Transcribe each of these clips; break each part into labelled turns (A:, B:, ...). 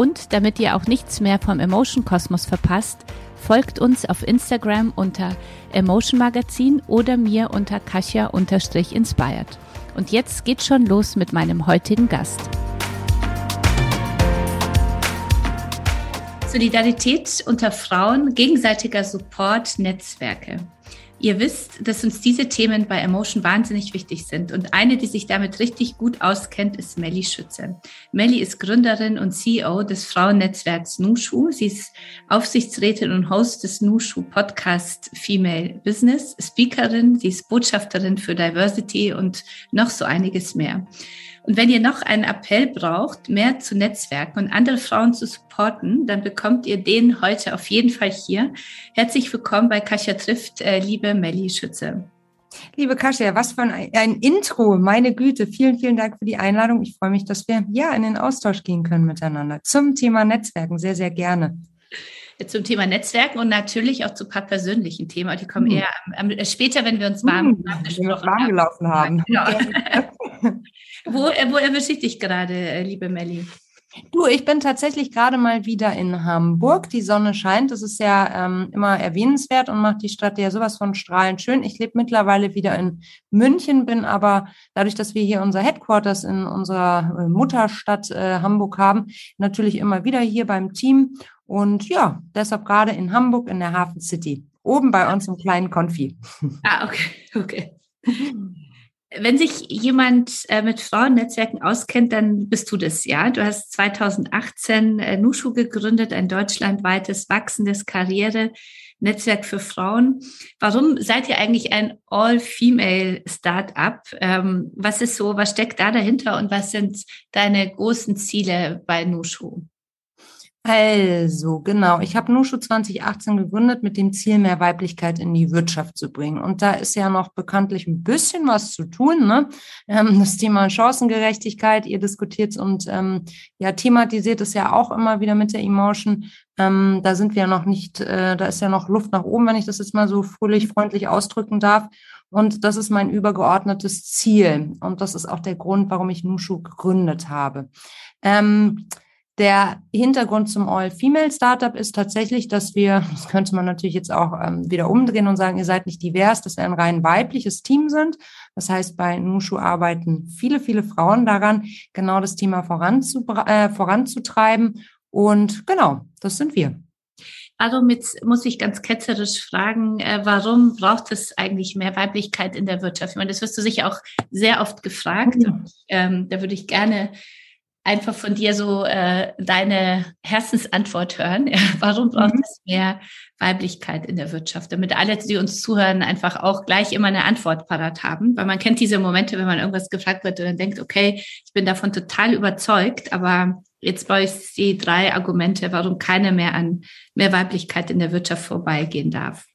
A: Und damit ihr auch nichts mehr vom Emotion Kosmos verpasst, folgt uns auf Instagram unter Emotion Magazin oder mir unter Kasia-inspired. Und jetzt geht's schon los mit meinem heutigen Gast. Solidarität unter Frauen, gegenseitiger Support, Netzwerke. Ihr wisst, dass uns diese Themen bei Emotion wahnsinnig wichtig sind. Und eine, die sich damit richtig gut auskennt, ist Melly Schütze. Melly ist Gründerin und CEO des Frauennetzwerks Nushu. Sie ist Aufsichtsrätin und Host des Nushu Podcast Female Business, Speakerin, sie ist Botschafterin für Diversity und noch so einiges mehr. Und wenn ihr noch einen Appell braucht, mehr zu Netzwerken und andere Frauen zu supporten, dann bekommt ihr den heute auf jeden Fall hier. Herzlich willkommen bei Kasia trifft, äh, liebe Melli Schütze.
B: Liebe Kasia, was für ein, ein, Intro. Meine Güte, vielen, vielen Dank für die Einladung. Ich freue mich, dass wir ja in den Austausch gehen können miteinander zum Thema Netzwerken. Sehr, sehr gerne
A: zum Thema Netzwerken und natürlich auch zu ein paar persönlichen Themen. Die kommen hm. eher am, am, später, wenn wir uns warm, hm,
B: warm, warm gelaufen haben. Genau.
A: Wo, äh, wo erwische ich dich gerade, äh, liebe Melli?
B: Du, ich bin tatsächlich gerade mal wieder in Hamburg. Die Sonne scheint. Das ist ja ähm, immer erwähnenswert und macht die Stadt ja sowas von strahlend schön. Ich lebe mittlerweile wieder in München, bin aber dadurch, dass wir hier unser Headquarters in unserer äh, Mutterstadt äh, Hamburg haben, natürlich immer wieder hier beim Team. Und ja, deshalb gerade in Hamburg in der Hafen City. Oben bei uns im kleinen Konfi.
A: Ah, okay, okay. Wenn sich jemand äh, mit Frauennetzwerken auskennt, dann bist du das, ja. Du hast 2018 äh, Nushu gegründet, ein deutschlandweites wachsendes Karriere-Netzwerk für Frauen. Warum seid ihr eigentlich ein All-Female-Startup? Ähm, was ist so, was steckt da dahinter und was sind deine großen Ziele bei Nushu?
B: Also, genau. Ich habe Nushu 2018 gegründet mit dem Ziel, mehr Weiblichkeit in die Wirtschaft zu bringen. Und da ist ja noch bekanntlich ein bisschen was zu tun. Ne? Ähm, das Thema Chancengerechtigkeit, ihr diskutiert und ähm, ja, thematisiert es ja auch immer wieder mit der Emotion. Ähm, da sind wir ja noch nicht, äh, da ist ja noch Luft nach oben, wenn ich das jetzt mal so fröhlich, freundlich ausdrücken darf. Und das ist mein übergeordnetes Ziel. Und das ist auch der Grund, warum ich Nushu gegründet habe. Ähm, der Hintergrund zum All-Female-Startup ist tatsächlich, dass wir, das könnte man natürlich jetzt auch ähm, wieder umdrehen und sagen, ihr seid nicht divers, dass wir ein rein weibliches Team sind. Das heißt, bei Nushu arbeiten viele, viele Frauen daran, genau das Thema äh, voranzutreiben. Und genau, das sind wir.
A: Warum jetzt muss ich ganz ketzerisch fragen, äh, warum braucht es eigentlich mehr Weiblichkeit in der Wirtschaft? Ich meine, das wirst du sicher auch sehr oft gefragt. Mhm. Ähm, da würde ich gerne einfach von dir so äh, deine Herzensantwort hören. Ja, warum braucht mhm. es mehr Weiblichkeit in der Wirtschaft? Damit alle, die uns zuhören, einfach auch gleich immer eine Antwort parat haben. Weil man kennt diese Momente, wenn man irgendwas gefragt wird und dann denkt, okay, ich bin davon total überzeugt, aber jetzt brauche ich die drei Argumente, warum keiner mehr an mehr Weiblichkeit in der Wirtschaft vorbeigehen darf.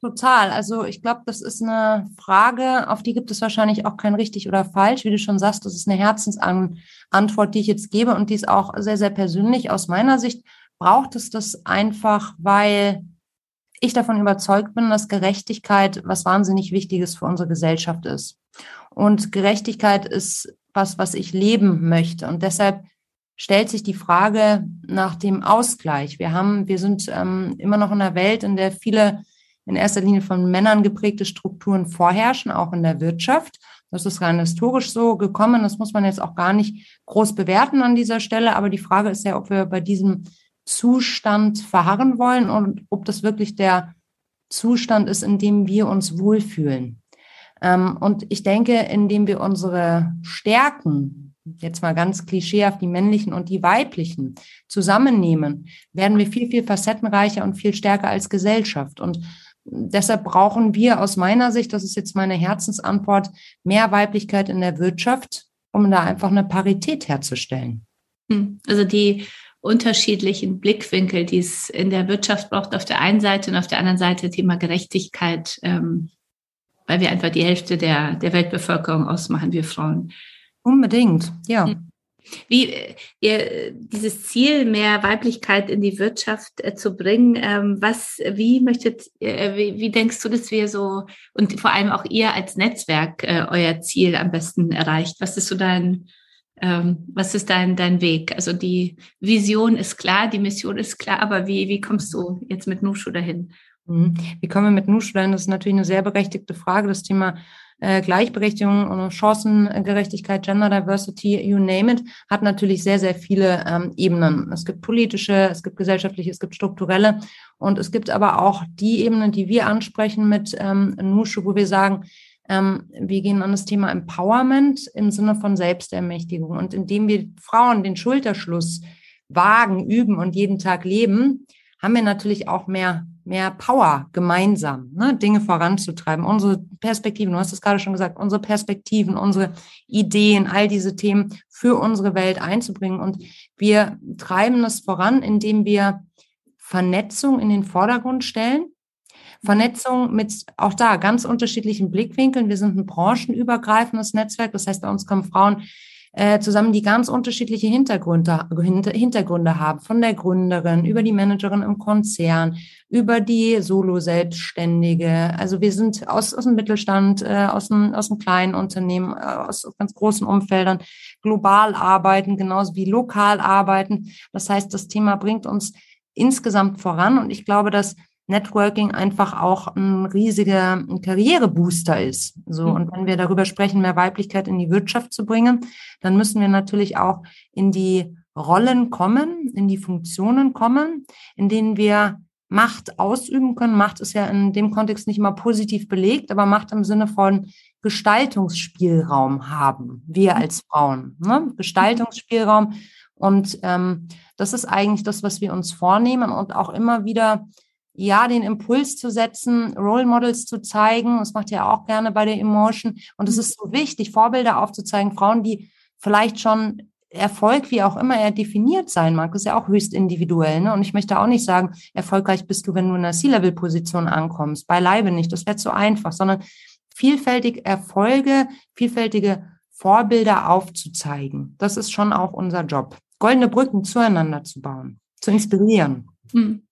B: Total. Also ich glaube, das ist eine Frage, auf die gibt es wahrscheinlich auch kein richtig oder falsch. Wie du schon sagst, das ist eine Herzensantwort, die ich jetzt gebe und die ist auch sehr, sehr persönlich. Aus meiner Sicht braucht es das einfach, weil ich davon überzeugt bin, dass Gerechtigkeit was wahnsinnig Wichtiges für unsere Gesellschaft ist. Und Gerechtigkeit ist was, was ich leben möchte. Und deshalb stellt sich die Frage nach dem Ausgleich. Wir haben, wir sind ähm, immer noch in einer Welt, in der viele in erster Linie von Männern geprägte Strukturen vorherrschen, auch in der Wirtschaft. Das ist rein historisch so gekommen. Das muss man jetzt auch gar nicht groß bewerten an dieser Stelle. Aber die Frage ist ja, ob wir bei diesem Zustand verharren wollen und ob das wirklich der Zustand ist, in dem wir uns wohlfühlen. Ähm, und ich denke, indem wir unsere Stärken, jetzt mal ganz klischeehaft die männlichen und die weiblichen, zusammennehmen, werden wir viel, viel facettenreicher und viel stärker als Gesellschaft. Und deshalb brauchen wir aus meiner Sicht, das ist jetzt meine Herzensantwort, mehr Weiblichkeit in der Wirtschaft, um da einfach eine Parität herzustellen.
A: Hm. Also die unterschiedlichen Blickwinkel, die es in der Wirtschaft braucht, auf der einen Seite und auf der anderen Seite Thema Gerechtigkeit, ähm, weil wir einfach die Hälfte der, der Weltbevölkerung ausmachen, wir Frauen.
B: Unbedingt, ja. Hm.
A: Wie äh, ihr, dieses Ziel, mehr Weiblichkeit in die Wirtschaft äh, zu bringen, ähm, was, wie möchtet, äh, wie, wie, denkst du, dass wir so und vor allem auch ihr als Netzwerk äh, euer Ziel am besten erreicht? Was ist so dein, ähm, was ist dein, dein Weg? Also die Vision ist klar, die Mission ist klar, aber wie, wie kommst du jetzt mit Nushu dahin?
B: Mhm. Wie kommen wir mit Nushu dahin? Das ist natürlich eine sehr berechtigte Frage. Das Thema äh, Gleichberechtigung und Chancengerechtigkeit, Gender Diversity, you name it, hat natürlich sehr, sehr viele ähm, Ebenen. Es gibt politische, es gibt gesellschaftliche, es gibt strukturelle und es gibt aber auch die Ebenen, die wir ansprechen mit ähm, Nushu, wo wir sagen, ähm, wir gehen an das Thema Empowerment im Sinne von Selbstermächtigung und indem wir Frauen den Schulterschluss wagen, üben und jeden Tag leben, haben wir natürlich auch mehr mehr Power gemeinsam, ne, Dinge voranzutreiben. Unsere Perspektiven, du hast es gerade schon gesagt, unsere Perspektiven, unsere Ideen, all diese Themen für unsere Welt einzubringen. Und wir treiben das voran, indem wir Vernetzung in den Vordergrund stellen. Vernetzung mit auch da ganz unterschiedlichen Blickwinkeln. Wir sind ein branchenübergreifendes Netzwerk. Das heißt, bei uns kommen Frauen äh, zusammen, die ganz unterschiedliche Hintergründe, Hintergründe haben, von der Gründerin über die Managerin im Konzern, über die Solo-Selbstständige. Also wir sind aus, aus dem Mittelstand, äh, aus, dem, aus dem kleinen Unternehmen, äh, aus ganz großen Umfeldern, global arbeiten, genauso wie lokal arbeiten. Das heißt, das Thema bringt uns insgesamt voran und ich glaube, dass Networking einfach auch ein riesiger Karrierebooster ist. So. Mhm. Und wenn wir darüber sprechen, mehr Weiblichkeit in die Wirtschaft zu bringen, dann müssen wir natürlich auch in die Rollen kommen, in die Funktionen kommen, in denen wir Macht ausüben können. Macht ist ja in dem Kontext nicht immer positiv belegt, aber Macht im Sinne von Gestaltungsspielraum haben, wir mhm. als Frauen. Ne? Gestaltungsspielraum. Und ähm, das ist eigentlich das, was wir uns vornehmen und auch immer wieder ja, den Impuls zu setzen, Role Models zu zeigen. Das macht ihr auch gerne bei der Emotion. Und es mhm. ist so wichtig, Vorbilder aufzuzeigen, Frauen, die vielleicht schon Erfolg, wie auch immer er definiert sein mag, ist ja auch höchst individuell. Ne? Und ich möchte auch nicht sagen, erfolgreich bist du, wenn du in einer C-Level-Position ankommst. Beileibe nicht. Das wäre zu einfach, sondern vielfältig Erfolge, vielfältige Vorbilder aufzuzeigen. Das ist schon auch unser Job. Goldene Brücken zueinander zu bauen, zu inspirieren. Hm.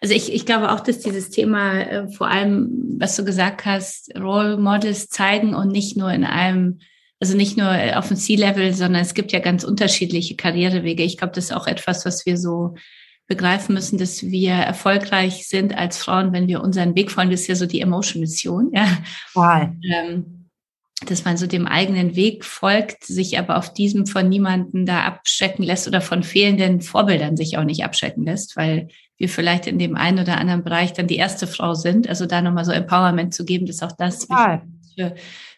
A: Also ich, ich glaube auch, dass dieses Thema äh, vor allem, was du gesagt hast, Role Models zeigen und nicht nur in einem, also nicht nur auf dem C-Level, sondern es gibt ja ganz unterschiedliche Karrierewege. Ich glaube, das ist auch etwas, was wir so begreifen müssen, dass wir erfolgreich sind als Frauen, wenn wir unseren Weg folgen. Das ist ja so die Emotion-Mission. Ja. Wow. Ähm, dass man so dem eigenen Weg folgt, sich aber auf diesem von niemanden da abschrecken lässt oder von fehlenden Vorbildern sich auch nicht abschrecken lässt, weil wir vielleicht in dem einen oder anderen Bereich dann die erste Frau sind. Also da nochmal so Empowerment zu geben, ist auch das für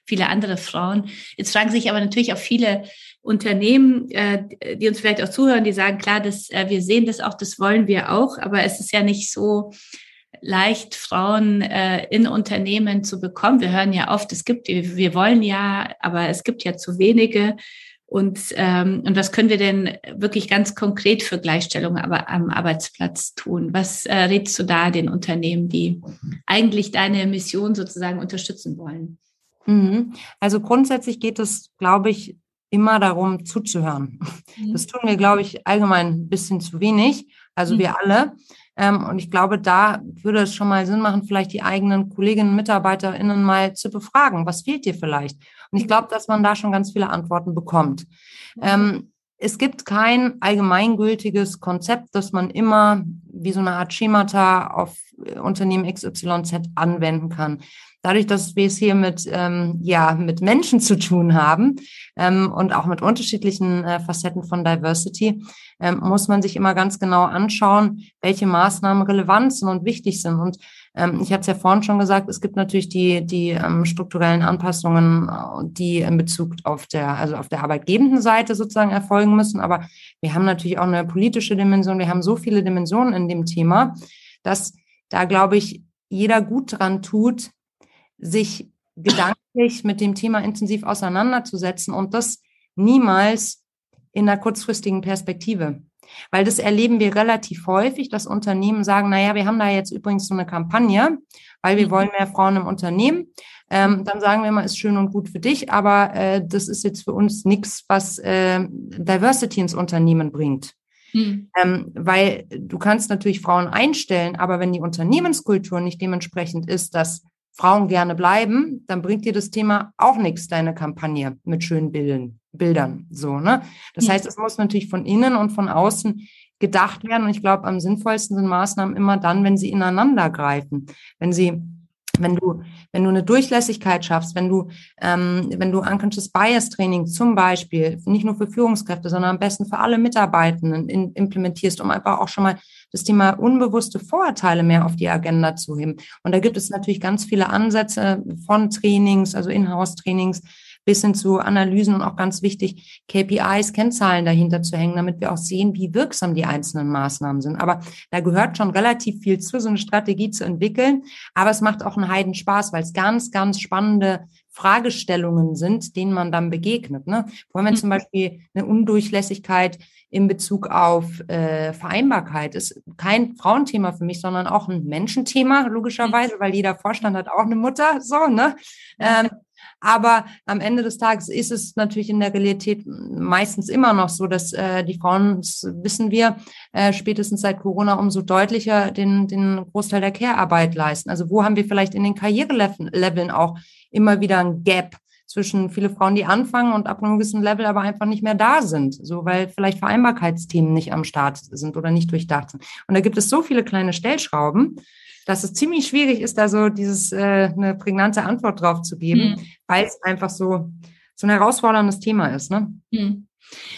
A: viele andere Frauen. Jetzt fragen sich aber natürlich auch viele Unternehmen, äh, die uns vielleicht auch zuhören, die sagen, klar, das, äh, wir sehen das auch, das wollen wir auch, aber es ist ja nicht so, leicht Frauen äh, in Unternehmen zu bekommen. Wir hören ja oft, es gibt, wir wollen ja, aber es gibt ja zu wenige. Und, ähm, und was können wir denn wirklich ganz konkret für Gleichstellung aber am Arbeitsplatz tun? Was äh, rätst du da den Unternehmen, die eigentlich deine Mission sozusagen unterstützen wollen?
B: Mhm. Also grundsätzlich geht es, glaube ich, immer darum zuzuhören. Mhm. Das tun wir, glaube ich, allgemein ein bisschen zu wenig. Also mhm. wir alle. Ähm, und ich glaube, da würde es schon mal Sinn machen, vielleicht die eigenen Kolleginnen und MitarbeiterInnen mal zu befragen. Was fehlt dir vielleicht? Und ich glaube, dass man da schon ganz viele Antworten bekommt. Ähm, es gibt kein allgemeingültiges Konzept, das man immer wie so eine Art Schemata auf äh, Unternehmen XYZ anwenden kann dadurch, dass wir es hier mit, ähm, ja, mit Menschen zu tun haben ähm, und auch mit unterschiedlichen äh, Facetten von Diversity, ähm, muss man sich immer ganz genau anschauen, welche Maßnahmen relevant sind und wichtig sind. Und ähm, ich hatte es ja vorhin schon gesagt, es gibt natürlich die, die ähm, strukturellen Anpassungen, äh, die in Bezug auf der, also auf der arbeitgebenden Seite sozusagen erfolgen müssen. Aber wir haben natürlich auch eine politische Dimension. Wir haben so viele Dimensionen in dem Thema, dass da, glaube ich, jeder gut dran tut, sich gedanklich mit dem Thema intensiv auseinanderzusetzen und das niemals in einer kurzfristigen Perspektive. Weil das erleben wir relativ häufig, dass Unternehmen sagen, naja, wir haben da jetzt übrigens so eine Kampagne, weil wir mhm. wollen mehr Frauen im Unternehmen. Ähm, dann sagen wir mal, ist schön und gut für dich, aber äh, das ist jetzt für uns nichts, was äh, Diversity ins Unternehmen bringt. Mhm. Ähm, weil du kannst natürlich Frauen einstellen, aber wenn die Unternehmenskultur nicht dementsprechend ist, dass Frauen gerne bleiben, dann bringt dir das Thema auch nichts, deine Kampagne mit schönen Bildern. Bildern so, ne? Das heißt, es muss natürlich von innen und von außen gedacht werden. Und ich glaube, am sinnvollsten sind Maßnahmen immer dann, wenn sie ineinander greifen. Wenn sie wenn du, wenn du eine Durchlässigkeit schaffst, wenn du, ähm, wenn du Unconscious Bias Training zum Beispiel nicht nur für Führungskräfte, sondern am besten für alle Mitarbeitenden in, implementierst, um einfach auch schon mal das Thema unbewusste Vorurteile mehr auf die Agenda zu heben. Und da gibt es natürlich ganz viele Ansätze von Trainings, also Inhouse-Trainings, bis hin zu Analysen und auch ganz wichtig, KPIs, Kennzahlen dahinter zu hängen, damit wir auch sehen, wie wirksam die einzelnen Maßnahmen sind. Aber da gehört schon relativ viel zu, so eine Strategie zu entwickeln. Aber es macht auch einen Heiden Spaß, weil es ganz, ganz spannende Fragestellungen sind, denen man dann begegnet. Ne? Vor allem, wenn zum mhm. Beispiel eine Undurchlässigkeit in Bezug auf äh, Vereinbarkeit ist kein Frauenthema für mich, sondern auch ein Menschenthema, logischerweise, weil jeder Vorstand hat auch eine Mutter, so, ne? Ähm, aber am Ende des Tages ist es natürlich in der Realität meistens immer noch so, dass äh, die Frauen, das wissen wir, äh, spätestens seit Corona umso deutlicher den, den Großteil der Care-Arbeit leisten. Also wo haben wir vielleicht in den Karriereleveln auch immer wieder ein Gap? Zwischen viele Frauen, die anfangen und ab einem gewissen Level aber einfach nicht mehr da sind, so weil vielleicht Vereinbarkeitsthemen nicht am Start sind oder nicht durchdacht sind. Und da gibt es so viele kleine Stellschrauben, dass es ziemlich schwierig ist, da so dieses äh, eine prägnante Antwort drauf zu geben, mhm. weil es einfach so so ein herausforderndes Thema ist. Ne?
A: Mhm.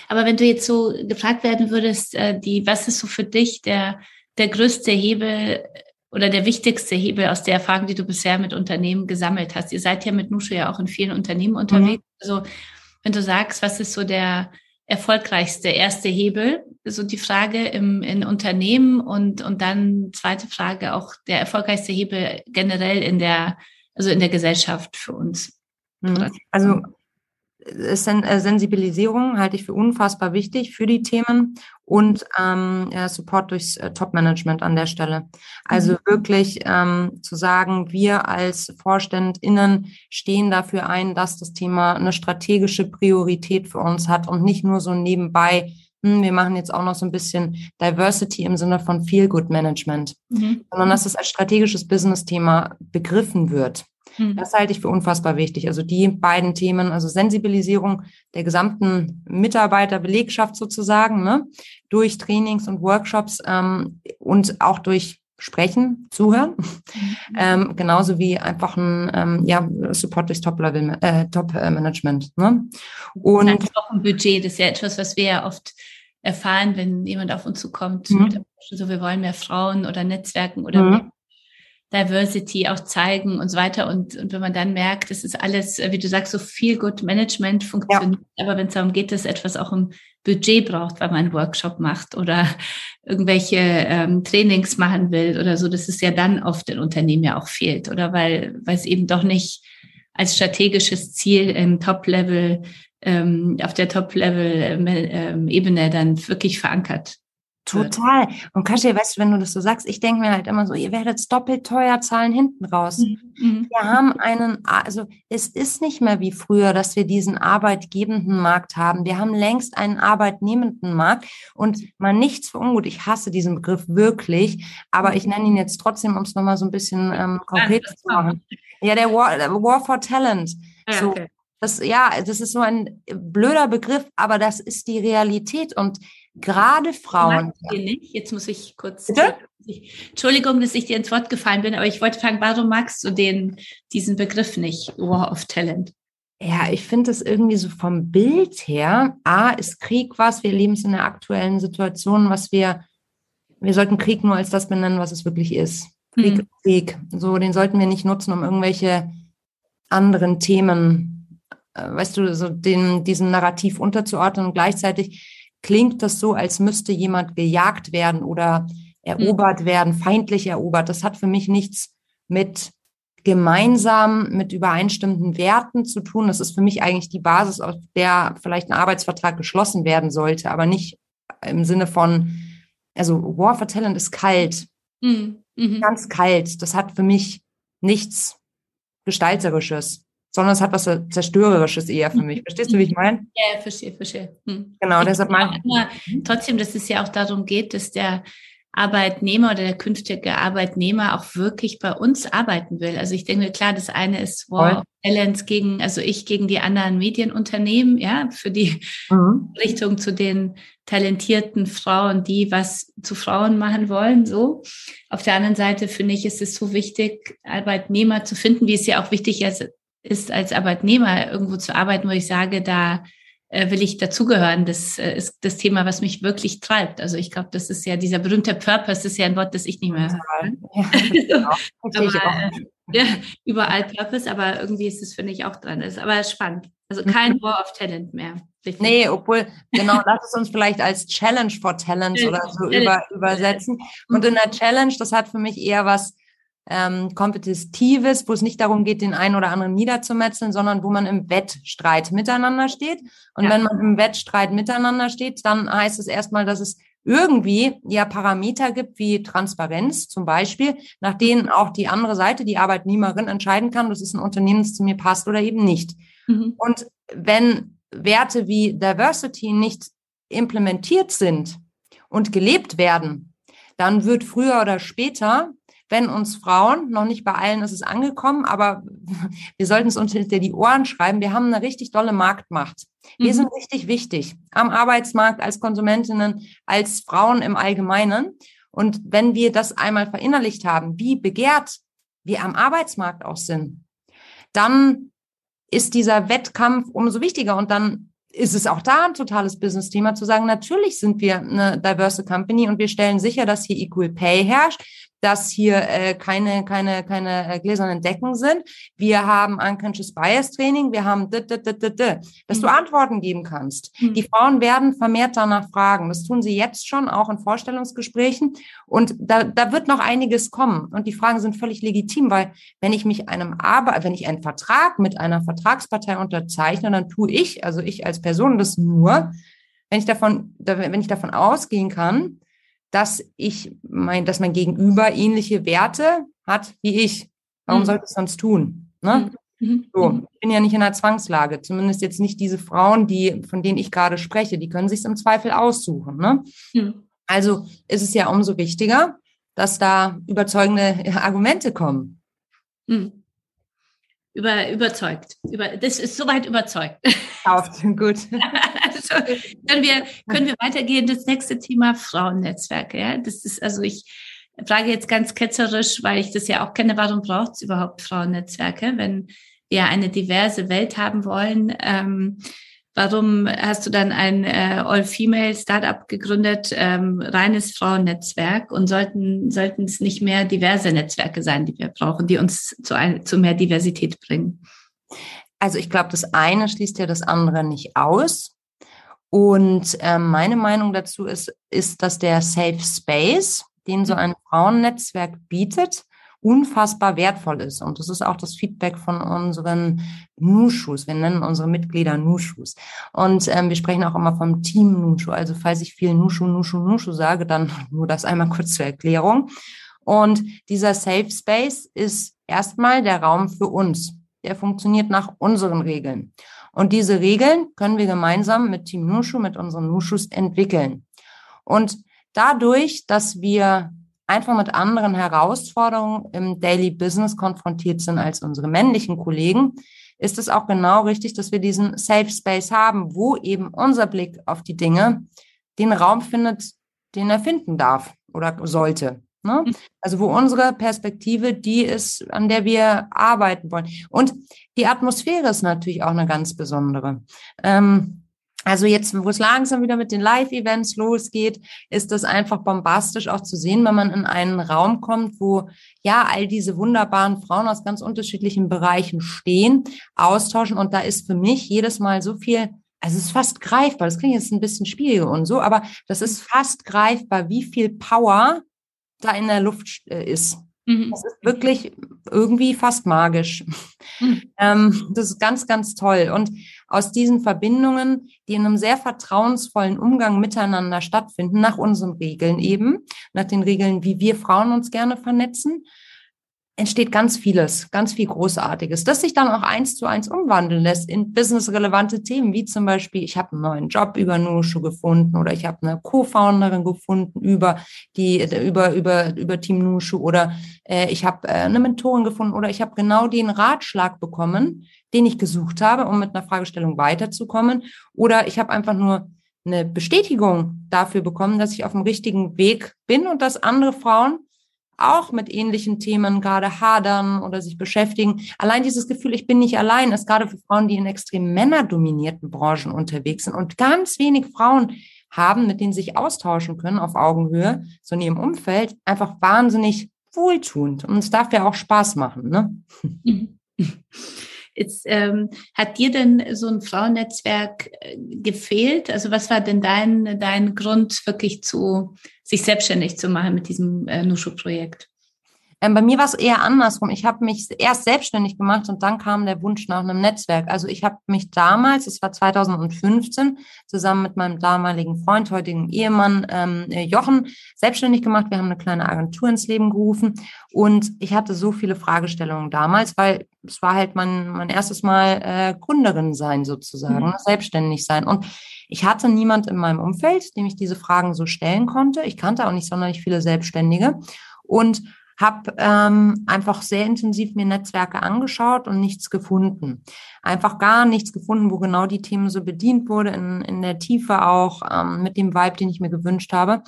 A: Aber wenn du jetzt so gefragt werden würdest, äh, die, was ist so für dich der der größte Hebel oder der wichtigste Hebel aus der Erfahrung, die du bisher mit Unternehmen gesammelt hast? Ihr seid ja mit Nushu ja auch in vielen Unternehmen unterwegs. Mhm. Also wenn du sagst, was ist so der erfolgreichste erste Hebel? So die Frage im in Unternehmen und, und dann zweite Frage auch der erfolgreichste Hebel generell in der, also in der Gesellschaft für uns.
B: Mhm. Also äh, Sensibilisierung halte ich für unfassbar wichtig für die Themen und ähm, Support durchs äh, Top-Management an der Stelle. Also mhm. wirklich ähm, zu sagen, wir als VorständInnen stehen dafür ein, dass das Thema eine strategische Priorität für uns hat und nicht nur so nebenbei, hm, wir machen jetzt auch noch so ein bisschen Diversity im Sinne von Feel-Good-Management, mhm. sondern dass es als strategisches Business-Thema begriffen wird. Hm. Das halte ich für unfassbar wichtig. Also die beiden Themen, also Sensibilisierung der gesamten Mitarbeiterbelegschaft sozusagen, ne, durch Trainings und Workshops ähm, und auch durch Sprechen, Zuhören, mhm. ähm, genauso wie einfach ein ähm, ja, Support durchs Top-Level, äh, Top-Management. Ne?
A: Und auch ein Budget, das ist ja etwas, was wir ja oft erfahren, wenn jemand auf uns zukommt, mhm. so wir wollen mehr Frauen oder Netzwerken oder mhm. Diversity auch zeigen und so weiter. Und, und wenn man dann merkt, das ist alles, äh, wie du sagst, so viel Good Management funktioniert, ja. aber wenn es darum geht, dass etwas auch ein Budget braucht, weil man einen Workshop macht oder irgendwelche ähm, Trainings machen will oder so, dass es ja dann oft in Unternehmen ja auch fehlt, oder weil, weil es eben doch nicht als strategisches Ziel im Top-Level, ähm, auf der Top-Level-Ebene ähm, dann wirklich verankert
B: Total. Und Kasia, weißt du, wenn du das so sagst, ich denke mir halt immer so, ihr werdet doppelt teuer zahlen hinten raus. Mhm. mhm. Wir haben einen, also es ist nicht mehr wie früher, dass wir diesen arbeitgebenden Markt haben. Wir haben längst einen arbeitnehmenden Markt und mal nichts für ungut. Ich hasse diesen Begriff wirklich, aber ich nenne ihn jetzt trotzdem, um es nochmal so ein bisschen ähm, konkret zu machen. Ja, der War, War for Talent. Ja, so, okay. Das, ja, das ist so ein blöder Begriff, aber das ist die Realität und gerade Frauen.
A: Jetzt muss ich kurz. Bitte? Entschuldigung, dass ich dir ins Wort gefallen bin, aber ich wollte fragen, warum magst du den, diesen Begriff nicht, War of Talent?
B: Ja, ich finde es irgendwie so vom Bild her. A, ist Krieg was, wir leben es in der aktuellen Situation, was wir, wir sollten Krieg nur als das benennen, was es wirklich ist. Krieg, hm. Krieg. So, den sollten wir nicht nutzen, um irgendwelche anderen Themen, äh, weißt du, so den, diesem Narrativ unterzuordnen und gleichzeitig klingt das so, als müsste jemand gejagt werden oder erobert mhm. werden, feindlich erobert. Das hat für mich nichts mit gemeinsam mit übereinstimmenden Werten zu tun. Das ist für mich eigentlich die Basis, auf der vielleicht ein Arbeitsvertrag geschlossen werden sollte, aber nicht im Sinne von, also War for Talent ist kalt, mhm. Mhm. ganz kalt. Das hat für mich nichts Gestalterisches, sondern es hat was Zerstörerisches eher für mich. Verstehst du, wie ich meine?
A: Ja, verstehe, verstehe. Hm.
B: Genau, deshalb
A: meine ich. Trotzdem, dass es ja auch darum geht, dass der Arbeitnehmer oder der künftige Arbeitnehmer auch wirklich bei uns arbeiten will. Also ich denke, klar, das eine ist of Balance gegen, also ich gegen die anderen Medienunternehmen, ja, für die mhm. Richtung zu den talentierten Frauen, die was zu Frauen machen wollen, so. Auf der anderen Seite finde ich, ist es so wichtig, Arbeitnehmer zu finden, wie es ja auch wichtig ist, als Arbeitnehmer irgendwo zu arbeiten, wo ich sage, da äh, will ich dazugehören. Das äh, ist das Thema, was mich wirklich treibt. Also ich glaube, das ist ja dieser berühmte Purpose, das ist ja ein Wort, das ich nicht mehr höre. Ja, aber, äh, ja, überall Purpose, aber irgendwie ist es, finde ich, auch dran. Das ist aber spannend. Also kein mhm. War of Talent mehr.
B: Richtig. Nee, obwohl, genau, lass es uns vielleicht als Challenge for Talent oder so über, übersetzen. Und in der Challenge, das hat für mich eher was ähm, Kompetitives, wo es nicht darum geht, den einen oder anderen niederzumetzeln, sondern wo man im Wettstreit miteinander steht. Und ja. wenn man im Wettstreit miteinander steht, dann heißt es erstmal, dass es irgendwie ja Parameter gibt wie Transparenz zum Beispiel, nach denen auch die andere Seite, die Arbeitnehmerin, entscheiden kann, das ist ein Unternehmen, das zu mir passt oder eben nicht. Mhm. Und wenn Werte wie Diversity nicht implementiert sind und gelebt werden, dann wird früher oder später wenn uns Frauen, noch nicht bei allen ist es angekommen, aber wir sollten es uns hinter die Ohren schreiben, wir haben eine richtig tolle Marktmacht. Wir mhm. sind richtig wichtig am Arbeitsmarkt als Konsumentinnen, als Frauen im Allgemeinen. Und wenn wir das einmal verinnerlicht haben, wie begehrt wir am Arbeitsmarkt auch sind, dann ist dieser Wettkampf umso wichtiger. Und dann ist es auch da ein totales Business-Thema zu sagen, natürlich sind wir eine diverse Company und wir stellen sicher, dass hier Equal Pay herrscht dass hier äh, keine, keine, keine äh, gläsernen Decken sind. Wir haben Unconscious Bias Training, wir haben d -d -d -d -d, dass mhm. du Antworten geben kannst. Mhm. Die Frauen werden vermehrt danach fragen. Das tun sie jetzt schon, auch in Vorstellungsgesprächen. Und da, da wird noch einiges kommen. Und die Fragen sind völlig legitim, weil wenn ich mich einem Arbeit, wenn ich einen Vertrag mit einer Vertragspartei unterzeichne, dann tue ich, also ich als Person das nur, wenn ich davon, wenn ich davon ausgehen kann, dass ich mein, dass mein Gegenüber ähnliche Werte hat wie ich. Warum mhm. sollte ich es sonst tun? Ne? Mhm. mhm. So, mhm. ich bin ja nicht in einer Zwangslage. Zumindest jetzt nicht diese Frauen, die, von denen ich gerade spreche. Die können sich im Zweifel aussuchen. Ne? Mhm. Also ist es ja umso wichtiger, dass da überzeugende Argumente kommen.
A: Mhm über, überzeugt. Über, das ist soweit überzeugt.
B: Kauft, gut.
A: also können wir, können wir weitergehen? Das nächste Thema Frauennetzwerke. Ja? Das ist, also ich frage jetzt ganz ketzerisch, weil ich das ja auch kenne, warum braucht es überhaupt Frauennetzwerke, wenn wir eine diverse Welt haben wollen? Ähm, Warum hast du dann ein äh, All-Female-Startup gegründet, ähm, reines Frauennetzwerk und sollten, sollten es nicht mehr diverse Netzwerke sein, die wir brauchen, die uns zu, ein, zu mehr Diversität bringen?
B: Also ich glaube, das eine schließt ja das andere nicht aus. Und äh, meine Meinung dazu ist, ist, dass der Safe Space, den so mhm. ein Frauennetzwerk bietet, unfassbar wertvoll ist. Und das ist auch das Feedback von unseren Nushus. Wir nennen unsere Mitglieder Nushus. Und ähm, wir sprechen auch immer vom Team Nushu. Also falls ich viel Nushu, Nushu, Nushu sage, dann nur das einmal kurz zur Erklärung. Und dieser Safe Space ist erstmal der Raum für uns. Der funktioniert nach unseren Regeln. Und diese Regeln können wir gemeinsam mit Team Nushu, mit unseren Nushus entwickeln. Und dadurch, dass wir einfach mit anderen Herausforderungen im Daily Business konfrontiert sind als unsere männlichen Kollegen, ist es auch genau richtig, dass wir diesen Safe Space haben, wo eben unser Blick auf die Dinge den Raum findet, den er finden darf oder sollte. Ne? Mhm. Also wo unsere Perspektive die ist, an der wir arbeiten wollen. Und die Atmosphäre ist natürlich auch eine ganz besondere. Ähm, also jetzt, wo es langsam wieder mit den Live-Events losgeht, ist das einfach bombastisch auch zu sehen, wenn man in einen Raum kommt, wo ja all diese wunderbaren Frauen aus ganz unterschiedlichen Bereichen stehen, austauschen. Und da ist für mich jedes Mal so viel, also es ist fast greifbar. Das klingt jetzt ein bisschen schwierig und so, aber das ist fast greifbar, wie viel Power da in der Luft äh, ist. Mhm. Das ist wirklich irgendwie fast magisch. Mhm. Ähm, das ist ganz, ganz toll. Und aus diesen Verbindungen, die in einem sehr vertrauensvollen Umgang miteinander stattfinden, nach unseren Regeln eben, nach den Regeln, wie wir Frauen uns gerne vernetzen, entsteht ganz vieles, ganz viel Großartiges, das sich dann auch eins zu eins umwandeln lässt in businessrelevante Themen, wie zum Beispiel, ich habe einen neuen Job über Nushu gefunden oder ich habe eine Co-Founderin gefunden über die über über über Team Nushu oder äh, ich habe äh, eine Mentorin gefunden oder ich habe genau den Ratschlag bekommen, den ich gesucht habe, um mit einer Fragestellung weiterzukommen oder ich habe einfach nur eine Bestätigung dafür bekommen, dass ich auf dem richtigen Weg bin und dass andere Frauen auch mit ähnlichen Themen gerade hadern oder sich beschäftigen. Allein dieses Gefühl, ich bin nicht allein, ist gerade für Frauen, die in extrem männerdominierten Branchen unterwegs sind und ganz wenig Frauen haben, mit denen sie sich austauschen können auf Augenhöhe, so in ihrem Umfeld, einfach wahnsinnig wohltuend. Und es darf ja auch Spaß machen, ne?
A: Jetzt, ähm, hat dir denn so ein Frauennetzwerk äh, gefehlt? Also was war denn dein, dein Grund, wirklich zu sich selbstständig zu machen mit diesem äh, Nushu-Projekt?
B: Ähm, bei mir war es eher andersrum. Ich habe mich erst selbstständig gemacht und dann kam der Wunsch nach einem Netzwerk. Also ich habe mich damals, es war 2015, zusammen mit meinem damaligen Freund, heutigen Ehemann ähm, äh, Jochen, selbstständig gemacht. Wir haben eine kleine Agentur ins Leben gerufen und ich hatte so viele Fragestellungen damals, weil es war halt mein, mein erstes Mal äh, Gründerin sein sozusagen, mhm. selbstständig sein. Und ich hatte niemand in meinem Umfeld, dem ich diese Fragen so stellen konnte. Ich kannte auch nicht sonderlich viele Selbstständige und habe ähm, einfach sehr intensiv mir Netzwerke angeschaut und nichts gefunden. Einfach gar nichts gefunden, wo genau die Themen so bedient wurde, in, in der Tiefe auch, ähm, mit dem Vibe, den ich mir gewünscht habe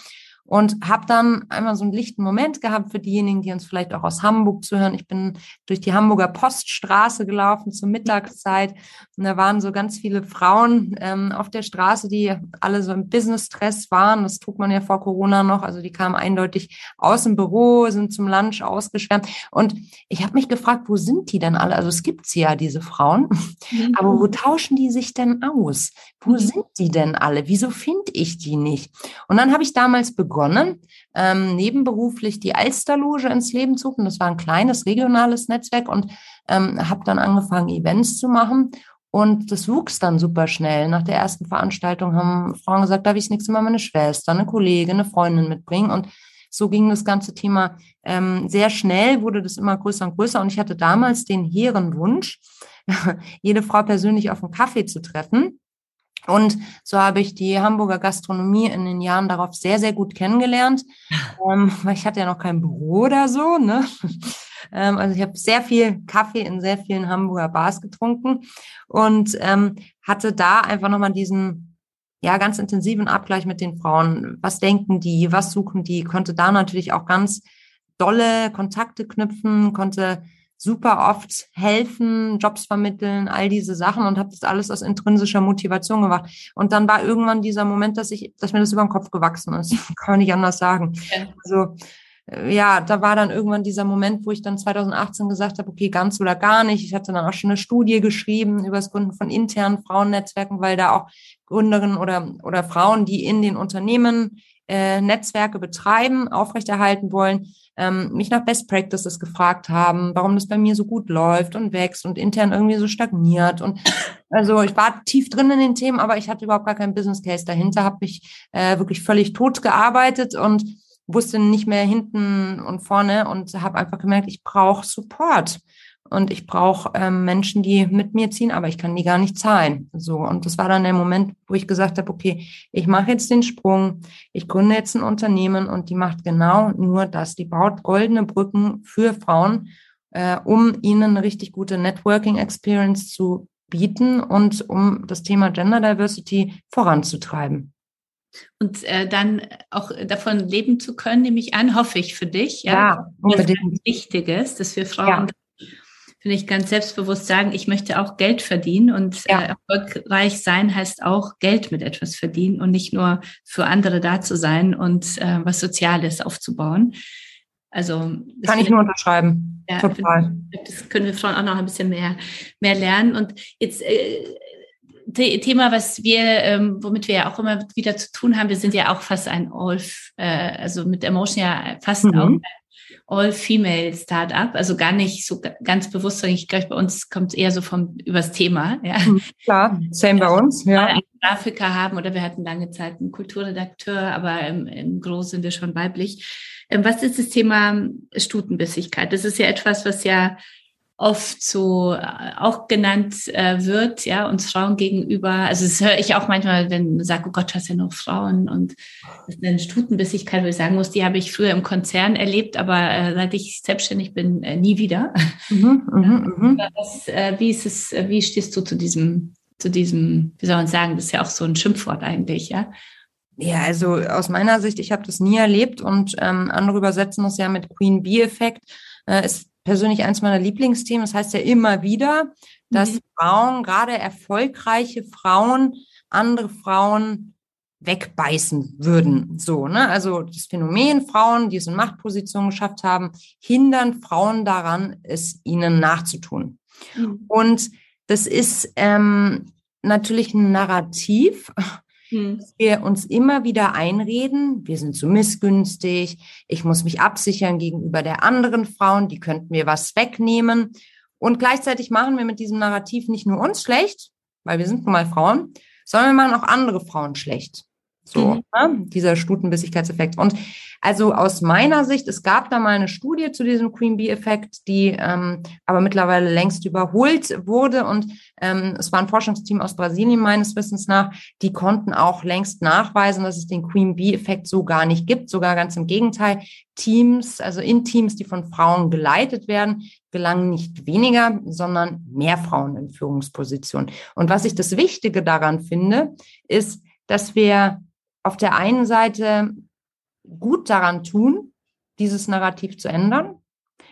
B: und habe dann einmal so einen lichten Moment gehabt für diejenigen, die uns vielleicht auch aus Hamburg zuhören. Ich bin durch die Hamburger Poststraße gelaufen zur Mittagszeit und da waren so ganz viele Frauen ähm, auf der Straße, die alle so im Business-Stress waren. Das trug man ja vor Corona noch. Also die kamen eindeutig aus dem Büro, sind zum Lunch ausgeschwärmt. Und ich habe mich gefragt, wo sind die denn alle? Also es gibt sie ja, diese Frauen. Mhm. Aber wo tauschen die sich denn aus? Wo mhm. sind die denn alle? Wieso finde ich die nicht? Und dann habe ich damals begonnen, begonnen, ähm, nebenberuflich die Alsterloge ins Leben zu rufen. Das war ein kleines regionales Netzwerk und ähm, habe dann angefangen, Events zu machen. Und das wuchs dann super schnell. Nach der ersten Veranstaltung haben Frauen gesagt, darf ich das nächste Mal meine Schwester, eine Kollegin, eine Freundin mitbringen. Und so ging das ganze Thema ähm, sehr schnell, wurde das immer größer und größer. Und ich hatte damals den hehren Wunsch, jede Frau persönlich auf einen Kaffee zu treffen. Und so habe ich die Hamburger Gastronomie in den Jahren darauf sehr, sehr gut kennengelernt, ähm, weil ich hatte ja noch kein Büro oder so. Ne? Ähm, also ich habe sehr viel Kaffee in sehr vielen Hamburger Bars getrunken und ähm, hatte da einfach nochmal diesen ja ganz intensiven Abgleich mit den Frauen. Was denken die? Was suchen die? Konnte da natürlich auch ganz dolle Kontakte knüpfen, konnte super oft helfen, Jobs vermitteln, all diese Sachen und habe das alles aus intrinsischer Motivation gemacht. Und dann war irgendwann dieser Moment, dass ich, dass mir das über den Kopf gewachsen ist. Kann man nicht anders sagen. Ja. Also äh, ja, da war dann irgendwann dieser Moment, wo ich dann 2018 gesagt habe, okay, ganz oder gar nicht. Ich hatte dann auch schon eine Studie geschrieben über das Gründen von internen Frauennetzwerken, weil da auch Gründerinnen oder, oder Frauen, die in den Unternehmen äh, Netzwerke betreiben, aufrechterhalten wollen, ähm, mich nach Best Practices gefragt haben, warum das bei mir so gut läuft und wächst und intern irgendwie so stagniert. Und also ich war tief drin in den Themen, aber ich hatte überhaupt gar keinen Business Case dahinter, habe mich äh, wirklich völlig tot gearbeitet und wusste nicht mehr hinten und vorne und habe einfach gemerkt, ich brauche Support. Und ich brauche ähm, Menschen, die mit mir ziehen, aber ich kann die gar nicht zahlen. So und das war dann der Moment, wo ich gesagt habe, okay, ich mache jetzt den Sprung, ich gründe jetzt ein Unternehmen und die macht genau nur das. Die baut goldene Brücken für Frauen, äh, um ihnen eine richtig gute Networking Experience zu bieten und um das Thema Gender Diversity voranzutreiben.
A: Und äh, dann auch davon leben zu können, nehme ich an, hoffe ich für dich.
B: Ja, ja
A: unbedingt. Das ist Wichtiges, dass wir Frauen ja finde ich, ganz selbstbewusst sagen, ich möchte auch Geld verdienen und ja. äh, erfolgreich sein heißt auch Geld mit etwas verdienen und nicht nur für andere da zu sein und äh, was Soziales aufzubauen. Also
B: kann ich nur unterschreiben. Ja, Total.
A: Das können wir Frauen auch noch ein bisschen mehr mehr lernen. Und jetzt äh, Thema, was wir, ähm, womit wir ja auch immer wieder zu tun haben, wir sind ja auch fast ein All, äh, also mit Emotion ja fast mhm. auch All-Female-Startup, also gar nicht so ganz bewusst, sondern ich glaube, bei uns kommt es eher so vom übers Thema. Ja.
B: Hm, klar, same bei uns.
A: Ja. Einen Grafiker haben oder wir hatten lange Zeit einen Kulturredakteur, aber im, im Groß sind wir schon weiblich. Ähm, was ist das Thema Stutenbissigkeit? Das ist ja etwas, was ja oft so äh, auch genannt äh, wird, ja, uns Frauen gegenüber. Also das höre ich auch manchmal, wenn man sagt, oh Gott, hast ja noch Frauen und das ist eine Stutenbissigkeit, wo ich sagen muss, die habe ich früher im Konzern erlebt, aber äh, seit ich selbstständig bin, äh, nie wieder. Mhm, mh, mh. Was, äh, wie ist es, äh, wie stehst du zu diesem, zu diesem, wie soll man sagen, das ist ja auch so ein Schimpfwort eigentlich, ja?
B: Ja, also aus meiner Sicht, ich habe das nie erlebt und ähm, andere übersetzen das ja mit Queen Bee-Effekt. Äh, ist persönlich eins meiner Lieblingsthemen. Das heißt ja immer wieder, dass mhm. Frauen, gerade erfolgreiche Frauen, andere Frauen wegbeißen würden. So, ne? Also das Phänomen Frauen, die es in Machtpositionen geschafft haben, hindern Frauen daran, es ihnen nachzutun. Mhm. Und das ist ähm, natürlich ein Narrativ, hm. dass wir uns immer wieder einreden, wir sind zu missgünstig, ich muss mich absichern gegenüber der anderen Frauen, die könnten mir was wegnehmen. Und gleichzeitig machen wir mit diesem Narrativ nicht nur uns schlecht, weil wir sind nun mal Frauen, sondern wir machen auch andere Frauen schlecht. So, mhm. dieser Stutenbissigkeitseffekt. Und also aus meiner Sicht, es gab da mal eine Studie zu diesem Queen Bee-Effekt, die ähm, aber mittlerweile längst überholt wurde. Und ähm, es war ein Forschungsteam aus Brasilien meines Wissens nach, die konnten auch längst nachweisen, dass es den Queen Bee-Effekt so gar nicht gibt. Sogar ganz im Gegenteil. Teams, also in Teams, die von Frauen geleitet werden, gelangen nicht weniger, sondern mehr Frauen in Führungspositionen. Und was ich das Wichtige daran finde, ist, dass wir auf der einen Seite gut daran tun, dieses Narrativ zu ändern.